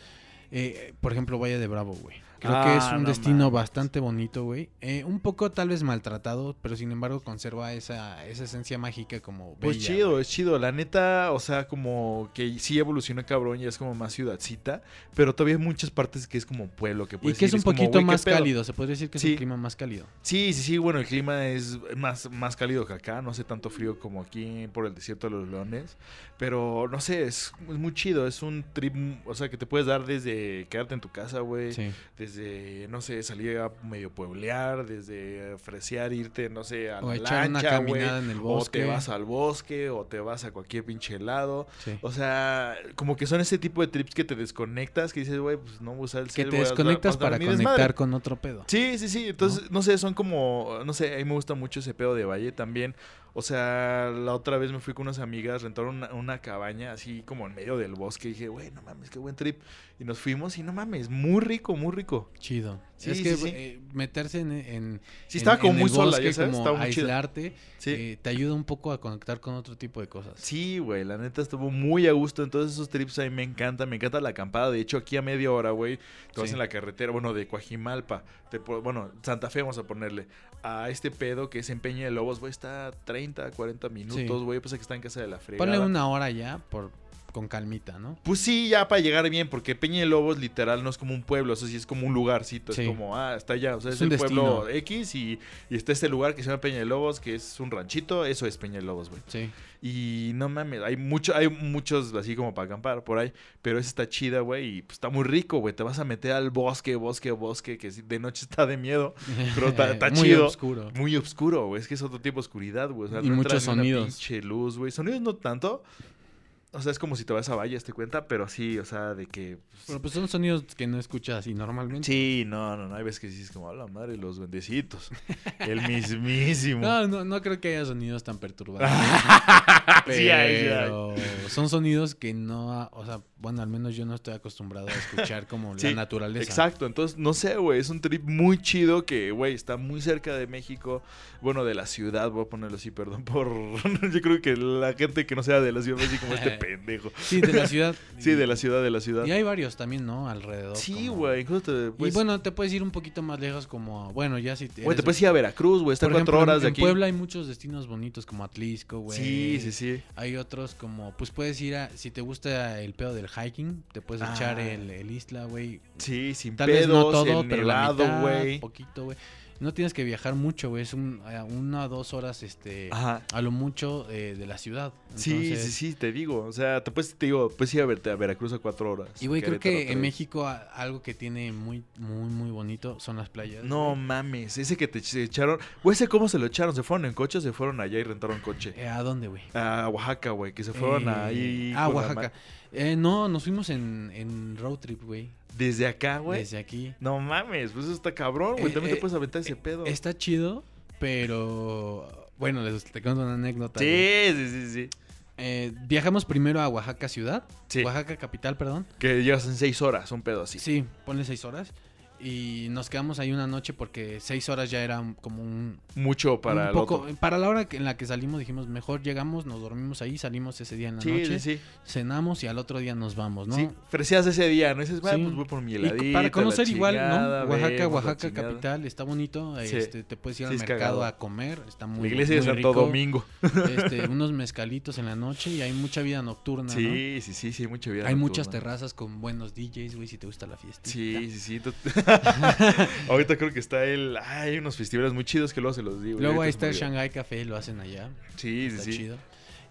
eh, por ejemplo, Valle de Bravo, güey. Creo que es Ah, un no destino bastante bonito, güey. Eh, un poco tal vez maltratado, pero sin embargo conserva esa, esa esencia mágica como Pues bella, chido, es chido. La neta, o sea, como que sí evoluciona cabrón y es como más ciudadcita, pero todavía hay muchas partes que es como pueblo que Y puedes que es un poquito güey, ¿qué más cálido, se podría decir que es Sí. un clima más cálido. Sí, sí, sí, bueno, el clima es más, más cálido que acá, no hace tanto frío como aquí por el desierto de los leones, pero no sé, es, es muy chido, es un trip, o sea, que te puedes dar desde quedarte en tu casa, güey, Sí. Desde, no sé, salir a medio pueblear, desde fresear, irte, no sé, a O la echar una lancha, güey, caminada en el o bosque. te vas al bosque, o te vas a cualquier pinche lado, Sí. o sea, como que son ese tipo de trips que te desconectas, que dices, güey, pues no voy a usar el Que cel, te desconectas para conectar desmadre". con otro pedo. Sí, sí, sí. Entonces, ¿No? sé, son como, no sé, a mí me gusta mucho ese pedo de Valle también. O sea, la otra vez me fui con unas amigas, rentaron una, una cabaña así como en medio del bosque. Y dije, güey, no mames, qué buen trip. Y nos fuimos y no mames, muy rico, muy rico. Chido. Sí, es que sí, sí. eh, meterse en, en- Sí, en- estaba como en muy sola, bosque, ya sabes, como estaba muy aislarte, Sí. eh, te ayuda un poco a conectar con otro tipo de cosas. Sí, güey, la neta estuvo muy a gusto. Entonces esos trips a mí me encantan, me encanta la acampada. De hecho, aquí a media hora, güey, te vas Sí. en la carretera, bueno, de Coajimalpa, te bueno, Santa Fe vamos a ponerle, a este pedo que es en Peña de Lobos, güey, está 30, 40 minutos, güey, pues que está en casa de la fregada. Ponle una hora ya por con calmita, ¿no? Pues sí, ya para llegar bien, porque Peña de Lobos literal no es como un pueblo, eso sí es como un lugarcito, Sí. es como, ah, está allá, o sea, es, Es un el pueblo. X y, y está este lugar que se llama Peña de Lobos, que es un ranchito, eso es Peña de Lobos, güey. Sí. Y no mames, hay mucho, hay muchos así como para acampar por ahí, pero esa está chida, güey, y pues está muy rico, güey. Te vas a meter al bosque, bosque, bosque, que de noche está de miedo, pero está, está Muy chido. oscuro. Muy oscuro, güey. Es que es otro tipo de oscuridad, güey. O sea, Y no muchos ni una sonidos. pinche luz, güey. Sonidos no tanto. O sea, es como si te vas a vallas, te cuenta, pero sí, o sea, de que. pues, Pero pues son sonidos que no escuchas así normalmente. Sí, no, no, no. Hay veces que dices como, a la madre, los bendecitos. El mismísimo. No, no, no creo que haya sonidos tan perturbadores. Sí hay, sí hay. pero son sonidos que no, o sea, bueno, al menos yo no estoy acostumbrado a escuchar como Sí, la naturaleza. Exacto, entonces no sé, güey, es un trip muy chido que, güey, está muy cerca de México, bueno, de la ciudad, voy a ponerlo así, perdón por... Yo creo que la gente que no sea de la ciudad, así como este pendejo. Sí, de la ciudad. sí, de la ciudad, de la ciudad. Y hay varios también, ¿no? Alrededor. Sí, como- güey, te... pues, y bueno, te puedes ir un poquito más lejos como, bueno, ya si... Güey, te puedes ir a Veracruz, güey, está Por cuatro ejemplo, horas de en aquí. Puebla hay muchos destinos bonitos como Atlisco, güey. Sí, sí, sí. Hay otros como, pues puedes ir a, si te gusta el pedo del hiking, te puedes echar Ah. el, el isla, güey. Sí, sin Tal vez no pedos, todo, pero la nevado, mitad, güey. poquito, güey. No tienes que viajar mucho, güey. Es un, a una o dos horas, este, Ajá. a lo mucho eh, de la ciudad. Sí, Entonces, sí, sí, te digo. O sea, te, puedes, te digo, puedes ir a, verte a Veracruz a cuatro horas. Y güey, creo que en. México a- algo que tiene muy, muy, muy bonito son las playas. No mames, ese que te echaron. Güey, ese cómo se lo echaron. ¿Se fueron en coche o se fueron allá y rentaron coche? Eh, ¿A dónde, güey? A Oaxaca, güey, que se fueron Eh, ahí. Ah, la Oaxaca. Eh, no, nos fuimos en, en road trip, güey. Desde acá, güey. Desde aquí. No mames, pues eso está cabrón, güey. Eh, También eh, te puedes aventar ese pedo. Está chido, pero bueno, les te cuento una anécdota. güey. Sí, sí, sí, sí. Eh, viajamos primero a Oaxaca ciudad, Sí. Oaxaca capital, perdón. Que llegas en seis horas, un pedo así. Sí, ponle seis horas. Y nos quedamos ahí una noche porque seis horas ya era como un... Mucho para un el poco, otro. Para la hora en la que salimos dijimos, mejor llegamos, nos dormimos ahí, salimos ese día en la Sí, noche, sí, sí. cenamos y al otro día nos vamos, ¿no? Sí, freseas ese día, ¿no? Dices, "Va, Sí. pues voy por mi Y heladita. para conocer igual, chingada, ¿no? Oaxaca, Oaxaca chingada". capital, está bonito. Sí. Este, te puedes ir Sí, al mercado cagado. a comer, está muy La iglesia de Santo rico. Domingo. Este, unos mezcalitos en la noche y hay mucha vida nocturna, ¿no? Sí, sí, sí, sí, hay mucha vida. Hay muchas terrazas con buenos DJs, güey, si te gusta la fiesta. Sí, sí, sí. Ahorita creo que está el. hay unos festivales muy chidos que luego se los digo. Luego ahí está el. Shanghai Café, lo hacen allá. Sí, sí, Está sí. chido.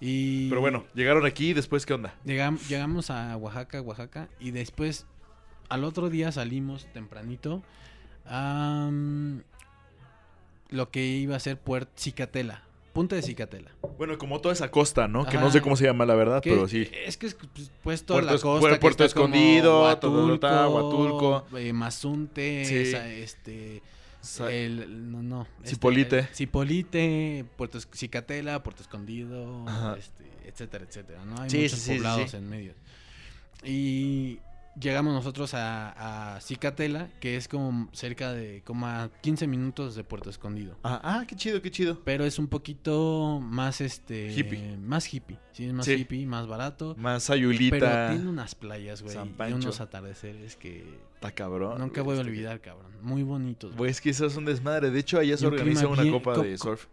Y Pero bueno, llegaron aquí, después, ¿qué onda? llegam- llegamos a Oaxaca, Oaxaca, y después al otro día salimos tempranito a lo que iba a ser Puerto Cicatela, Punta de Cicatela. Bueno, como toda esa costa, ¿no? Que no sé cómo se llama, la verdad, pero sí. Es que es pues, pues, toda Puerto la costa. Puerto Escondido, Huatulco, Huatulco. eh, Mazunte, Sí. esa, este... El, no, no. este, Cipolite. el Cipolite, Puerto Cicatela, Puerto Escondido, este, etcétera, etcétera, ¿no? Hay Sí, muchos sí, poblados en medio. Y llegamos nosotros a, a Cicatela, que es como cerca de como a 15 minutos de Puerto Escondido. Ah, ah, qué chido, qué chido. Pero es un poquito más este Hippie. más hippie, sí, es más Sí. hippie, más barato. Más sayulita. Pero tiene unas playas, güey, y unos atardeceres que Está cabrón. nunca voy a olvidar, cabrón. Muy bonitos. güey. Es que eso es un desmadre. De hecho, allá se organiza una bien- copa co- de surf.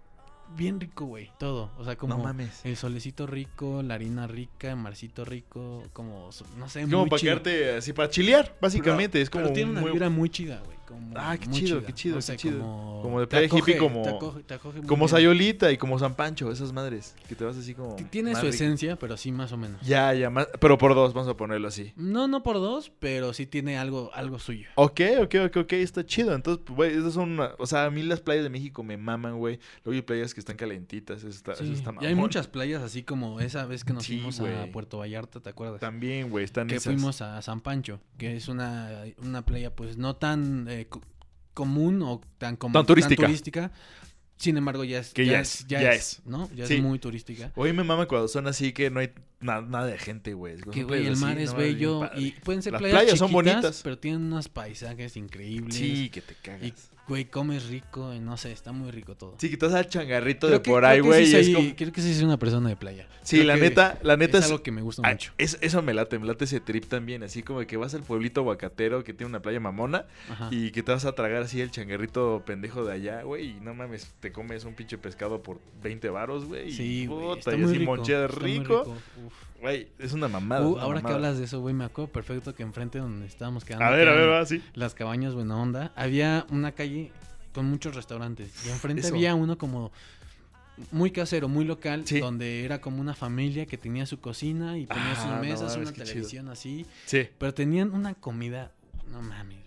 Bien rico, güey. Todo. O sea, como No mames. el solecito rico, la harina rica, el marcito rico, como, no sé, como muy para chido. quedarte así, para chilear, básicamente. Pero- es como pero tiene una muy- vibra muy chida, güey. Como Ah, qué chido, chida. qué chido, No qué sé, chido. Como, Como de playa hippie, como, te acoge- te acoge como bien. Sayolita y como San Pancho, esas madres. Que te vas así como. Tiene su esencia, pero sí más o menos. Ya, ya, más, pero por dos, vamos a ponerlo así. No, no por dos, pero sí tiene algo, algo suyo. Ok, ok, ok, ok, está chido. Entonces, pues, güey, esas son, una- o sea, a mí las playas de México me maman, güey. Luego hay playas que están calentitas, eso está, eso Sí, está y hay muchas playas así como esa vez que nos Sí, fuimos a. Puerto Vallarta, ¿te acuerdas? También, güey, están que esas. fuimos a San Pancho, que es una, una playa pues no tan eh, co- común o tan, como, Tan turística. turística. Sin embargo, ya es. Que ya es, ya es. ¿No? Ya Sí. es muy turística. Hoy me mama cuando son así que no hay na- nada de gente, güey. Que, güey, el mar así, es bello y pueden ser Las playas, playas son bonitas. pero tienen unos paisajes increíbles. Sí, que te cagas. Y, güey, comes rico y no sé, está muy rico todo. Sí, que te vas al changarrito Creo de que- por ahí, güey. sí soy- como- Creo que sí soy una persona de playa. Sí, Creo la neta, la neta es algo que me gusta ah, mucho. es- eso me late, me late ese trip también, así como que vas al pueblito aguacatero que tiene una playa mamona Ajá. y que te vas a tragar así el changarrito pendejo de allá, güey, y no mames, te comes un pinche pescado por 20 varos, güey. y Sí, güey, puta, está está muy rico. rico. Güey, es una mamada. Uh, es una ahora que hablas de eso, güey, me acuerdo perfecto que enfrente donde estábamos quedando. A ver, a ver, va, sí. Las cabañas Buena Onda. Había una calle con muchos restaurantes. Y enfrente Eso. había uno como muy casero, muy local, donde era como una familia que tenía su cocina y ponía Ah, sus mesas, una chido. televisión así. Sí. Pero tenían una comida, no mames.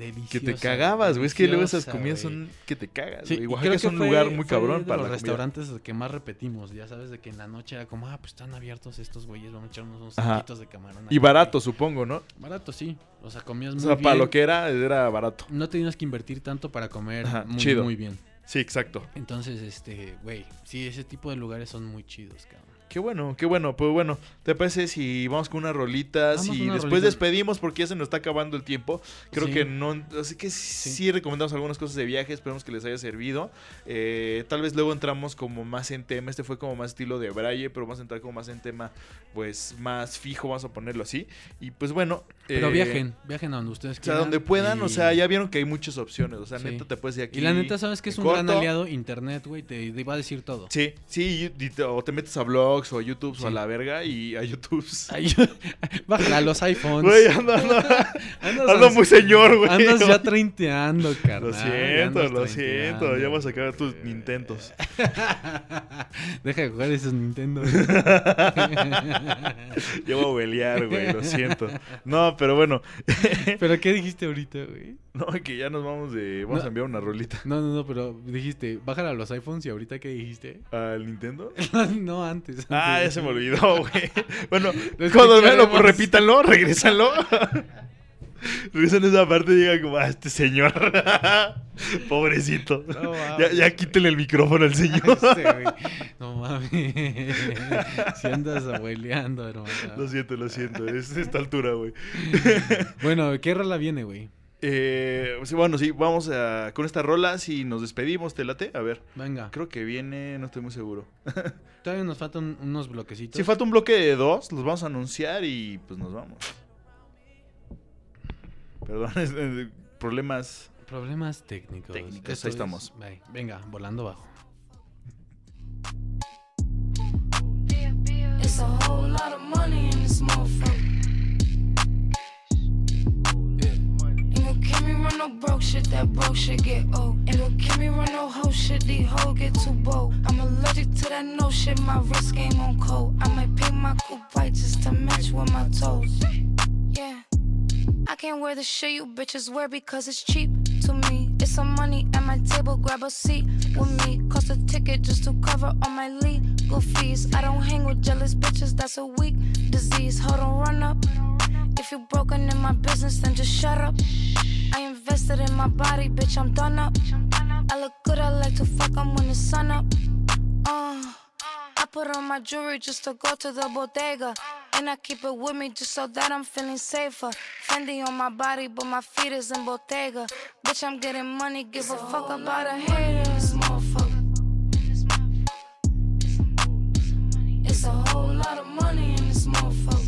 Deliciosa. Que te cagabas, güey. Es que luego esas comidas son que te cagas, güey. Oaxaca es un fue- lugar muy cabrón para los la comida. restaurantes que más repetimos, ya sabes, de que en la noche era como, ah, pues están abiertos estos güeyes, vamos a echarnos unos taquitos de camarón. Y aquí". barato, supongo, ¿no? Barato, sí. O sea, comías O muy sea, para bien. lo que era, era barato. No tenías que invertir tanto para comer Ajá, muy, chido. muy bien. Sí, exacto. Entonces, este, güey, sí, ese tipo de lugares son muy chidos, cabrón. Qué bueno, qué bueno. Pues bueno, ¿te parece si vamos con unas rolitas Vamos y una después rolita. despedimos porque ya se nos está acabando el tiempo? Creo Sí. que no, así que sí. recomendamos algunas cosas de viaje, esperemos que les haya servido. Eh, tal vez luego entramos como más en tema, este fue como más estilo de Braille, pero vamos a entrar como más en tema, pues más fijo, vamos a ponerlo así. Y pues bueno. Pero eh, viajen, viajen a donde ustedes O sea, quieran. donde puedan, o y- sea, ya vieron que hay muchas opciones, o sea, Sí. neta te puedes ir aquí. Y la neta, ¿sabes que es un gran aliado? Internet, güey, te, te va a decir todo. Sí, sí, y te- o te metes a o a YouTube o a la verga y a YouTube. Bájala a los iPhones. Güey, ando, Andas ando muy señor, güey. Andas ya treinteando, carnal. Lo siento, lo siento. Ya vas a sacar tus Nintendos. Deja de jugar esos Nintendo. ya voy a huelear, güey, lo siento. No, pero bueno. ¿Pero qué dijiste ahorita, güey? No, que ya nos vamos de. Vamos No. a enviar una rolita. No, no, no, pero dijiste, bájala a los iPhones y ahorita qué dijiste? ¿Al Nintendo? no, antes. Ah, ya se me olvidó, güey. Bueno, cuando vean, escucharemos. repítanlo, regrésanlo. Regresan esa parte y digan como, ah, este señor. Pobrecito. No ya, ya quítenle el micrófono al señor. Este. No mames. si andas abueleando, hermano. Lo siento, lo siento. Es esta altura, güey. Bueno, ¿qué rola viene, güey? Eh, bueno, sí, vamos a, con esta rola. Si nos despedimos, ¿te late? A ver. Venga. Creo que viene, no estoy muy seguro. Todavía nos faltan unos bloquecitos. Si falta un bloque de dos, los vamos a anunciar y pues nos vamos. Perdón, es- eh, problemas. Problemas técnicos. Técnicos, Esto ahí es- estamos. bye. Venga, volando bajo. It's a whole lot of money in this motherfucker. No broke shit, that broke shit get old. And don't kill me run no hoe shit, these hoes get too bold. I'm allergic to that no shit, my wrist game on cold. I might paint my coupe white just to match with my toes. Yeah. I can't wear the shit you bitches wear because it's cheap to me. It's some money at my table, grab a seat with me. Cost a ticket just to cover all my legal fees. I don't hang with jealous bitches, that's a weak disease. Hold on, run up. If you broken in my business, then just shut up. I invested in my body, bitch, I'm done up. I look good, I like to fuck 'em when the sun up. Uh, I put on my jewelry just to go to the bodega. And I keep it with me just so that I'm feeling safer. Fendi on my body, but my feet is in Bottega. Bitch, I'm getting money, give a fuck about a haters, motherfucker. It's a whole lot of money in this motherfucker.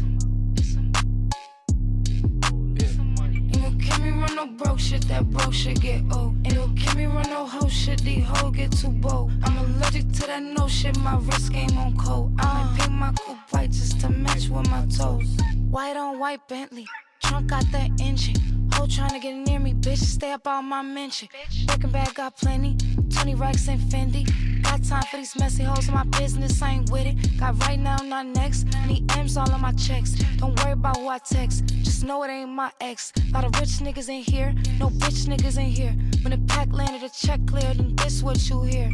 Run no broke shit, that broke shit get old. Ain't gon' kill me run no hoe shit, these hoes get too bold. I'm allergic to that no shit, my wrist game on cold. I might uh. paint my coupe white just to match with my toes. White on white Bentley, trunk got the engine. Hoe tryna get near me, bitch, stay up on my mention. Breaking bag got plenty, 20 racks and Fendi. Got time for these messy hoes in my business, I ain't with it. Got right now, not next. Need M's all on my checks. Don't worry about who I text, just know it ain't my ex. Lot of rich niggas in here, no bitch niggas in here. When the pack landed, the check cleared, and this what you hear.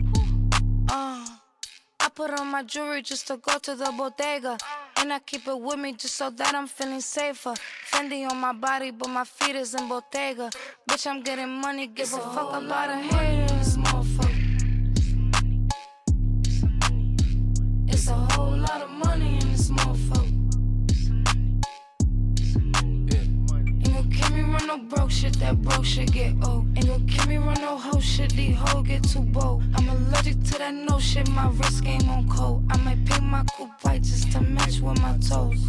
Uh, I put on my jewelry just to go to the bodega. And I keep it with me just so that I'm feeling safer. Fendi on my body, but my feet is in Bottega. Bitch, I'm getting money, give a fuck about a haters, A whole lot of money in this motherfucker. Me run no broke shit, that broke shit get old. Run no hoe shit, these get too bold. I'm allergic to that no shit, my wrist game on cold. I might paint my coupe white just to match with my toes.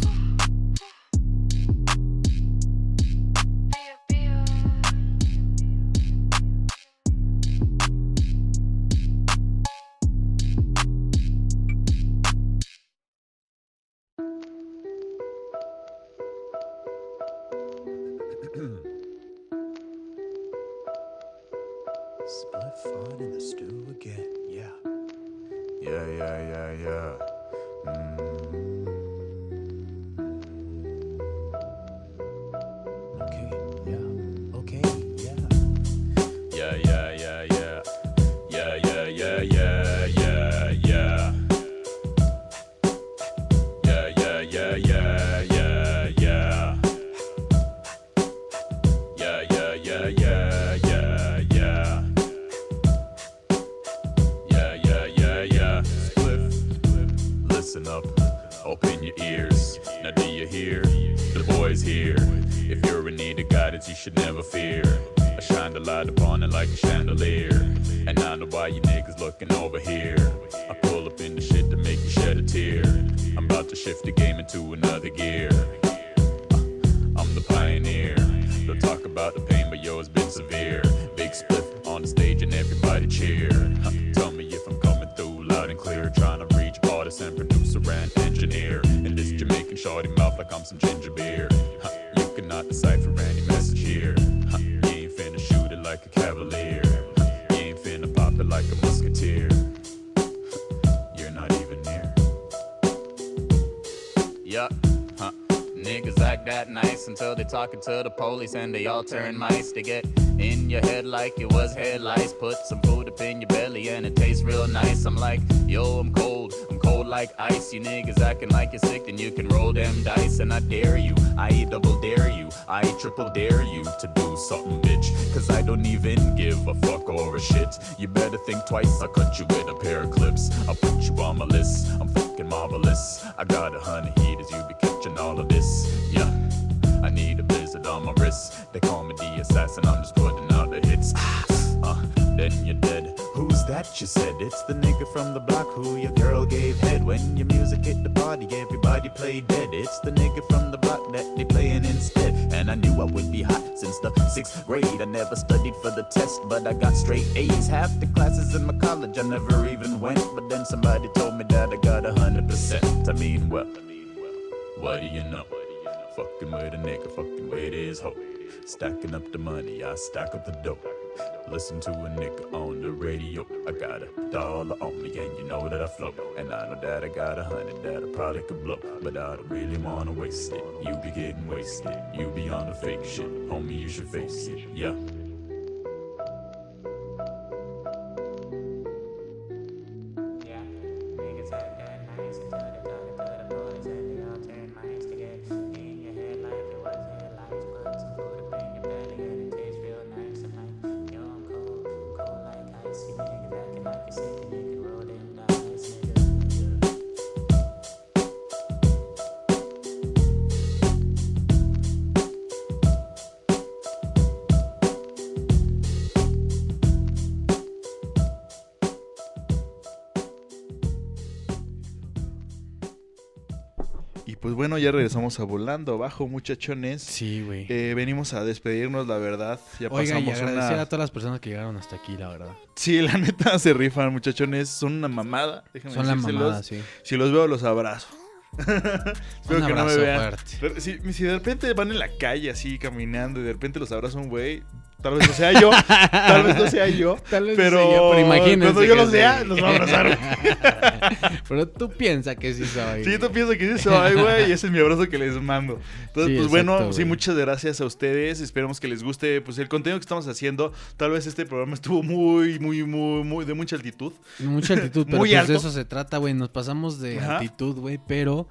Cavalier. You ain't finna pop it like a musketeer. You're not even near. Yeah, huh. Niggas act that nice until they talking to the police and they all turn mice. They get in your head like it was headlights. Put some food up in your belly and it tastes real nice. I'm like, yo, I'm cold. I'm cold like ice. You niggas acting like you're sick, then you can roll them dice. And I dare you, I double dare you, I triple dare you to do something, bitch. Cause I don't even give a fuck or a shit. You better think twice, I'll cut you with a pair of clips. I'll put you on my list. I'm fucking marvelous. I got a hundred heaters, you be catching all of this. Yeah, I need a blizzard on my. They call me the assassin, I'm just putting out the hits. Uh, then you're dead. Who's that? You said it's the nigga from the block who your girl gave head. When your music hit the party, everybody played dead. It's the nigga from the block that they playing instead. And I knew I would be hot since the sixth grade. I never studied for the test, but I got straight A's. Half the classes in my college I never even went. But then somebody told me that I got a hundred percent. I mean, well, what do you know? Fucking with a nigga, fucking with his hoe. Stacking up the money, I stack up the dough. Listen to a nigga on the radio. I got a dollar on me, and you know that I flow. And I know that I got a hundred that I probably could blow. But I don't really wanna waste it. You be getting wasted. You be on the fake shit. Homie, you should face it. Yeah. Bueno, ya regresamos a Volando Abajo, muchachones. Sí, güey. Eh, venimos a despedirnos, la verdad. Ya Oiga, y pasamos agradecer una... a todas las personas que llegaron hasta aquí, la verdad. Sí, la neta se rifan, muchachones. Son una mamada. déjenme Son la mamada, sí. Si los veo, los abrazo. Espero Un que no me vean. fuerte. Si, si de repente van en la calle así caminando y de repente los abraza un güey, tal vez no sea yo, tal vez no sea yo, Tal vez no pero, sea yo, pero imagínense cuando yo los vea, los va a abrazar. Pero tú piensas que sí soy. Sí, tú piensas que sí soy, güey, y ese es mi abrazo que les mando. Entonces, Sí, pues bueno, sí, muchas gracias a ustedes. Esperamos que les guste pues el contenido que estamos haciendo. Tal vez este programa estuvo muy, muy, muy, muy de mucha altitud. Mucha altitud, pero muy pues alto. de eso se trata, güey. Nos pasamos de Ajá. altitud, güey, pero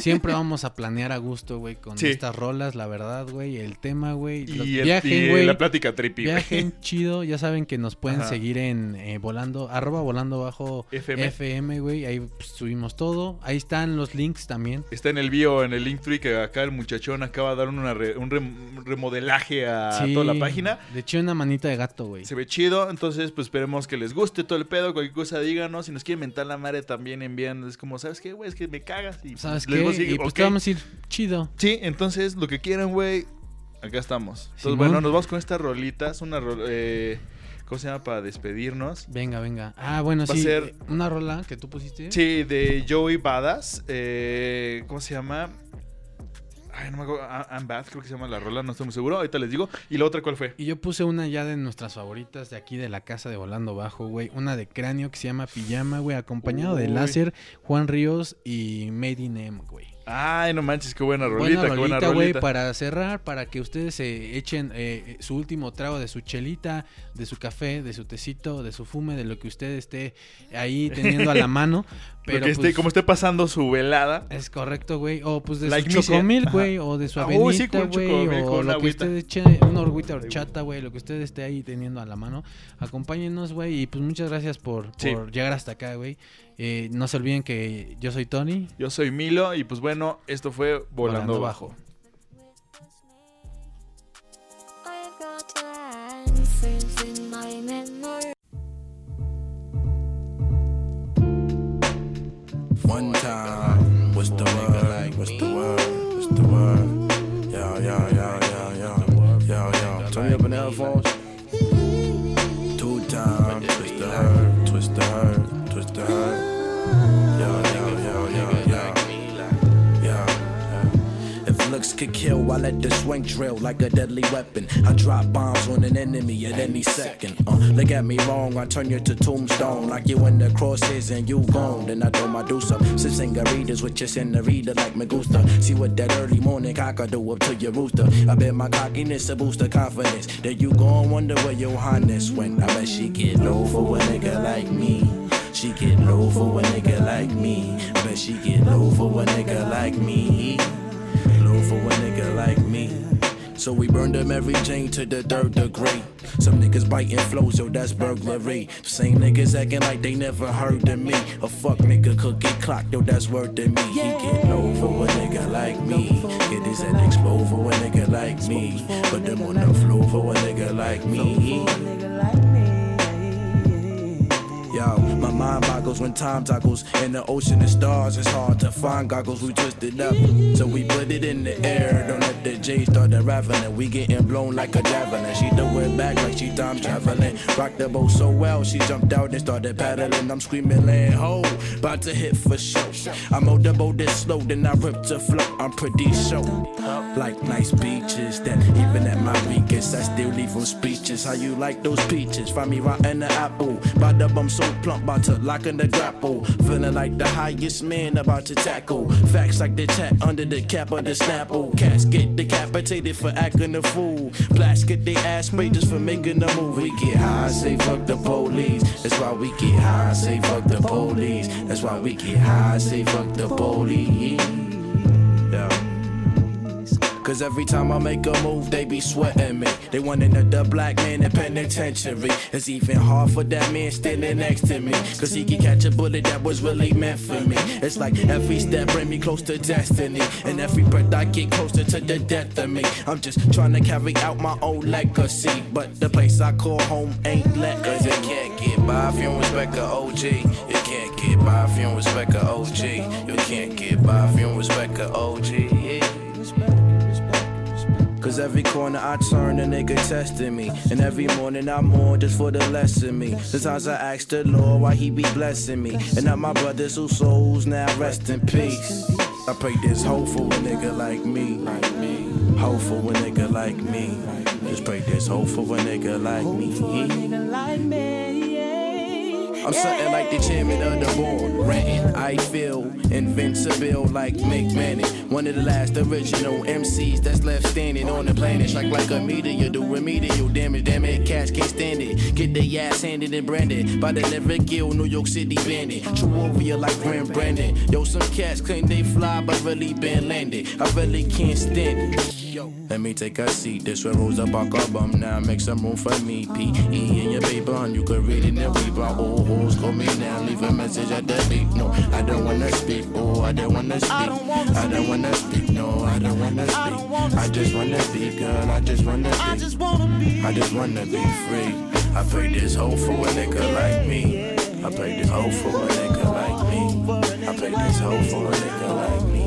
siempre vamos a planear a gusto, güey, con Sí. estas rolas, la verdad, güey, el tema, güey. Y Viajen, güey. la plática trippy, güey. Viajen chido, ya saben que nos pueden Ajá. seguir en eh, volando, arroba volando bajo FM. FM, güey. Ahí pues, subimos todo. Ahí están los links también. Está en el bio, en el Linktree, que acá el muchachón acaba de dar una re- un rem- remodelaje a Sí, toda la página. Le eché una manita de gato, güey. Se ve chido, entonces pues esperemos que les guste todo el pedo, cualquier cosa díganos, si nos quieren mentar la madre también envían, es como, ¿sabes qué, güey? Es que me cagas y ¿Sabes les qué? voy a decir, y pues te vamos a ir chido. Sí, entonces lo que quieran, güey, acá estamos. Entonces, Simón. bueno, nos vamos con estas rolitas, una ro- eh, ¿cómo se llama? Para despedirnos. Venga, venga. Ah, bueno, Va a sí. ser- eh, Una rola que tú pusiste. Sí, de Joey Badass, eh, ¿cómo se llama? Ay, no me acuerdo, I'm Bad, creo que se llama la rola, no estoy muy seguro, ahorita les digo. ¿Y la otra cuál fue? Y yo puse una ya de nuestras favoritas de aquí de la casa de Volando Bajo, güey. Una de cráneo que se llama Pijama, güey. Acompañado de. Láser, Juan Ríos y Made in M, güey. Ay, no manches, qué buena rolita, Buena qué buena rolita, güey, rolita. para cerrar, para que ustedes se echen eh, su último trago de su chelita, de su café, de su tecito, de su fume, de lo que usted esté ahí teniendo a la mano. Pero que esté, pues, como esté pasando su velada. Es correcto, güey. O pues de Like su sí. chocomil, güey. O de su Ah, sí, con güey. chocomil, o con lo que usted eche, una horguita horchata, güey. Lo que usted esté ahí teniendo a la mano. Acompáñenos, güey. Y pues muchas gracias por, Sí. por llegar hasta acá, güey. Eh, no se olviden que yo soy Tony. Yo soy Milo y pues bueno, esto fue Volando, Volando Bajo. One time, what's the word? What's the word? What's the word? Yo, yo, yo, yo, yo, yo, yo. Turn me up in the headphones. Could kill, I let the swing drill like a deadly weapon. I drop bombs on an enemy at any second. Uh, look at me wrong, I turn you to tombstone. Like you in the crosshairs and you gone. Then I do my do some. Sip singaritas with your senorita like me gusta. See what that early morning cock I do up to your rooster. I bet my cockiness a boost of confidence. That you gon' wonder where your highness went. I bet she get low for a nigga like me. She get low for a nigga like me. I bet she get low for a nigga like me. For a nigga like me. So we burned them every chain to the third degree. Some niggas biting flows, yo, that's burglary. Same niggas acting like they never heard of me. A fuck nigga could get clocked, yo, that's word to me. He get low for a nigga like me. Get his head explode for a nigga like me. Put them on the floor for a nigga like me. Yo, my mind boggles when time toggles. In the ocean of stars, it's hard to find goggles. We twisted up, so we put it in the air. Don't let the J start unraveling. We getting blown like a javelin. She threw it back like she time traveling. Rocked the boat so well, she jumped out and started paddling. I'm screaming, land ho, about to hit for show. I mowed the boat this slow, then I ripped the float. I'm pretty sure. Like nice beaches, that even at my weakest, I still leave them speeches. How you like those peaches? Find me in the apple. By the bum so plump, about to lock in the grapple. Feeling like the highest man about to tackle. Facts like the chat under the cap of the snapple. Cats get decapitated for acting a fool. Blacks get their ass paid just for making a move. We get high, say fuck the police. That's why we get high, say fuck the police. That's why we get high, say fuck the police. Cause every time I make a move, they be sweating me. They want another black man in penitentiary. It's even hard for that man standing next to me. Cause he can catch a bullet that was really meant for me. It's like every step bring me close to destiny. And every breath I get closer to the death of me. I'm just trying to carry out my own legacy. But the place I call home ain't let Cause you can't get by if you don't respect a OG. You can't get by if you don't respect a OG. You can't get by if you don't respect a OG. Cause every corner I turn, a nigga testing me. And every morning I'm on just for the lesson me. Sometimes I ask the Lord why he be blessing me. And not my brothers whose souls now rest in peace. I pray this hope for a nigga like me. Like me. Hope for a nigga like me. Just pray this hope for a nigga like me. I'm something like the chairman of the board. Ranting, I feel invincible like Mick Manning. One of the last original MCs that's left standing on the planet. Strike like a meteor, do remedial damage. Damn it, cats can't stand it. Get their ass handed and branded by the never gill, New York City bandit. True warrior like Grant Brandon. Yo, some cats claim they fly, but really been landed. I really can't stand it. Yo. Let me take a seat. This one Rosa Parker bum. Now make some room for me. P E in your paper, and you can read it and read my old hoes. Call me now, leave a message at the beat. No, I don't wanna speak. Oh, I don't wanna speak. I don't wanna speak. No, I don't wanna speak. I just wanna be girl. I just wanna be. I just wanna be. I just wanna be free. I played this hoe for a nigga like me. I played this hoe for a nigga like me. I played this hoe for a nigga like me.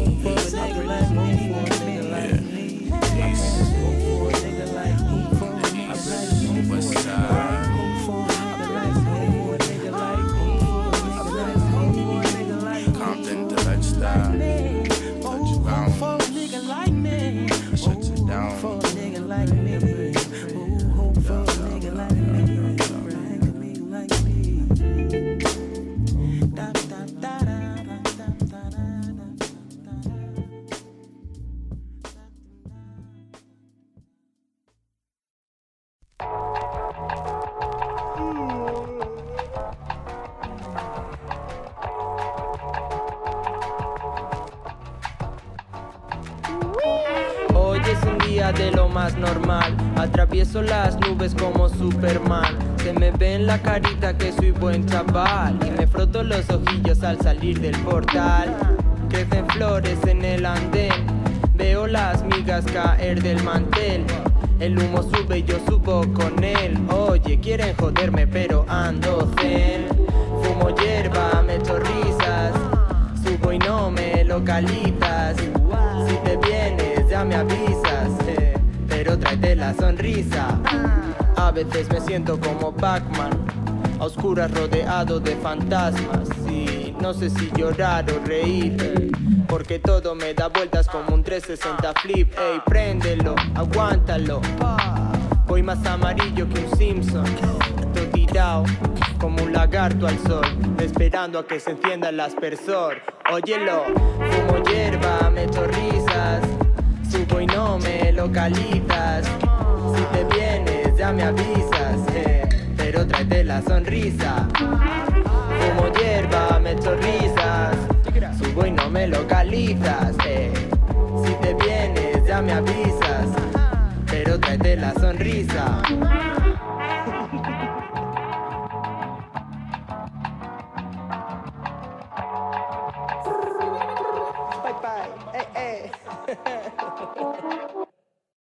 Siento como Pac-Man. A oscuras rodeado de fantasmas. Y no sé si llorar o reír. Porque todo me da vueltas como un 360 flip. Ey, préndelo, aguántalo. Voy más amarillo que un Simpson. Todo tirado como un lagarto al sol. Esperando a que se encienda el aspersor. Óyelo, fumo hierba, me risas. Subo y no me localizas. Si te vienes, ya me avisas. eh, pero tráete la sonrisa. Fumo hierba, me echo. Subo y no me localizas. eh, si te vienes, ya me avisas. Pero tráete la sonrisa.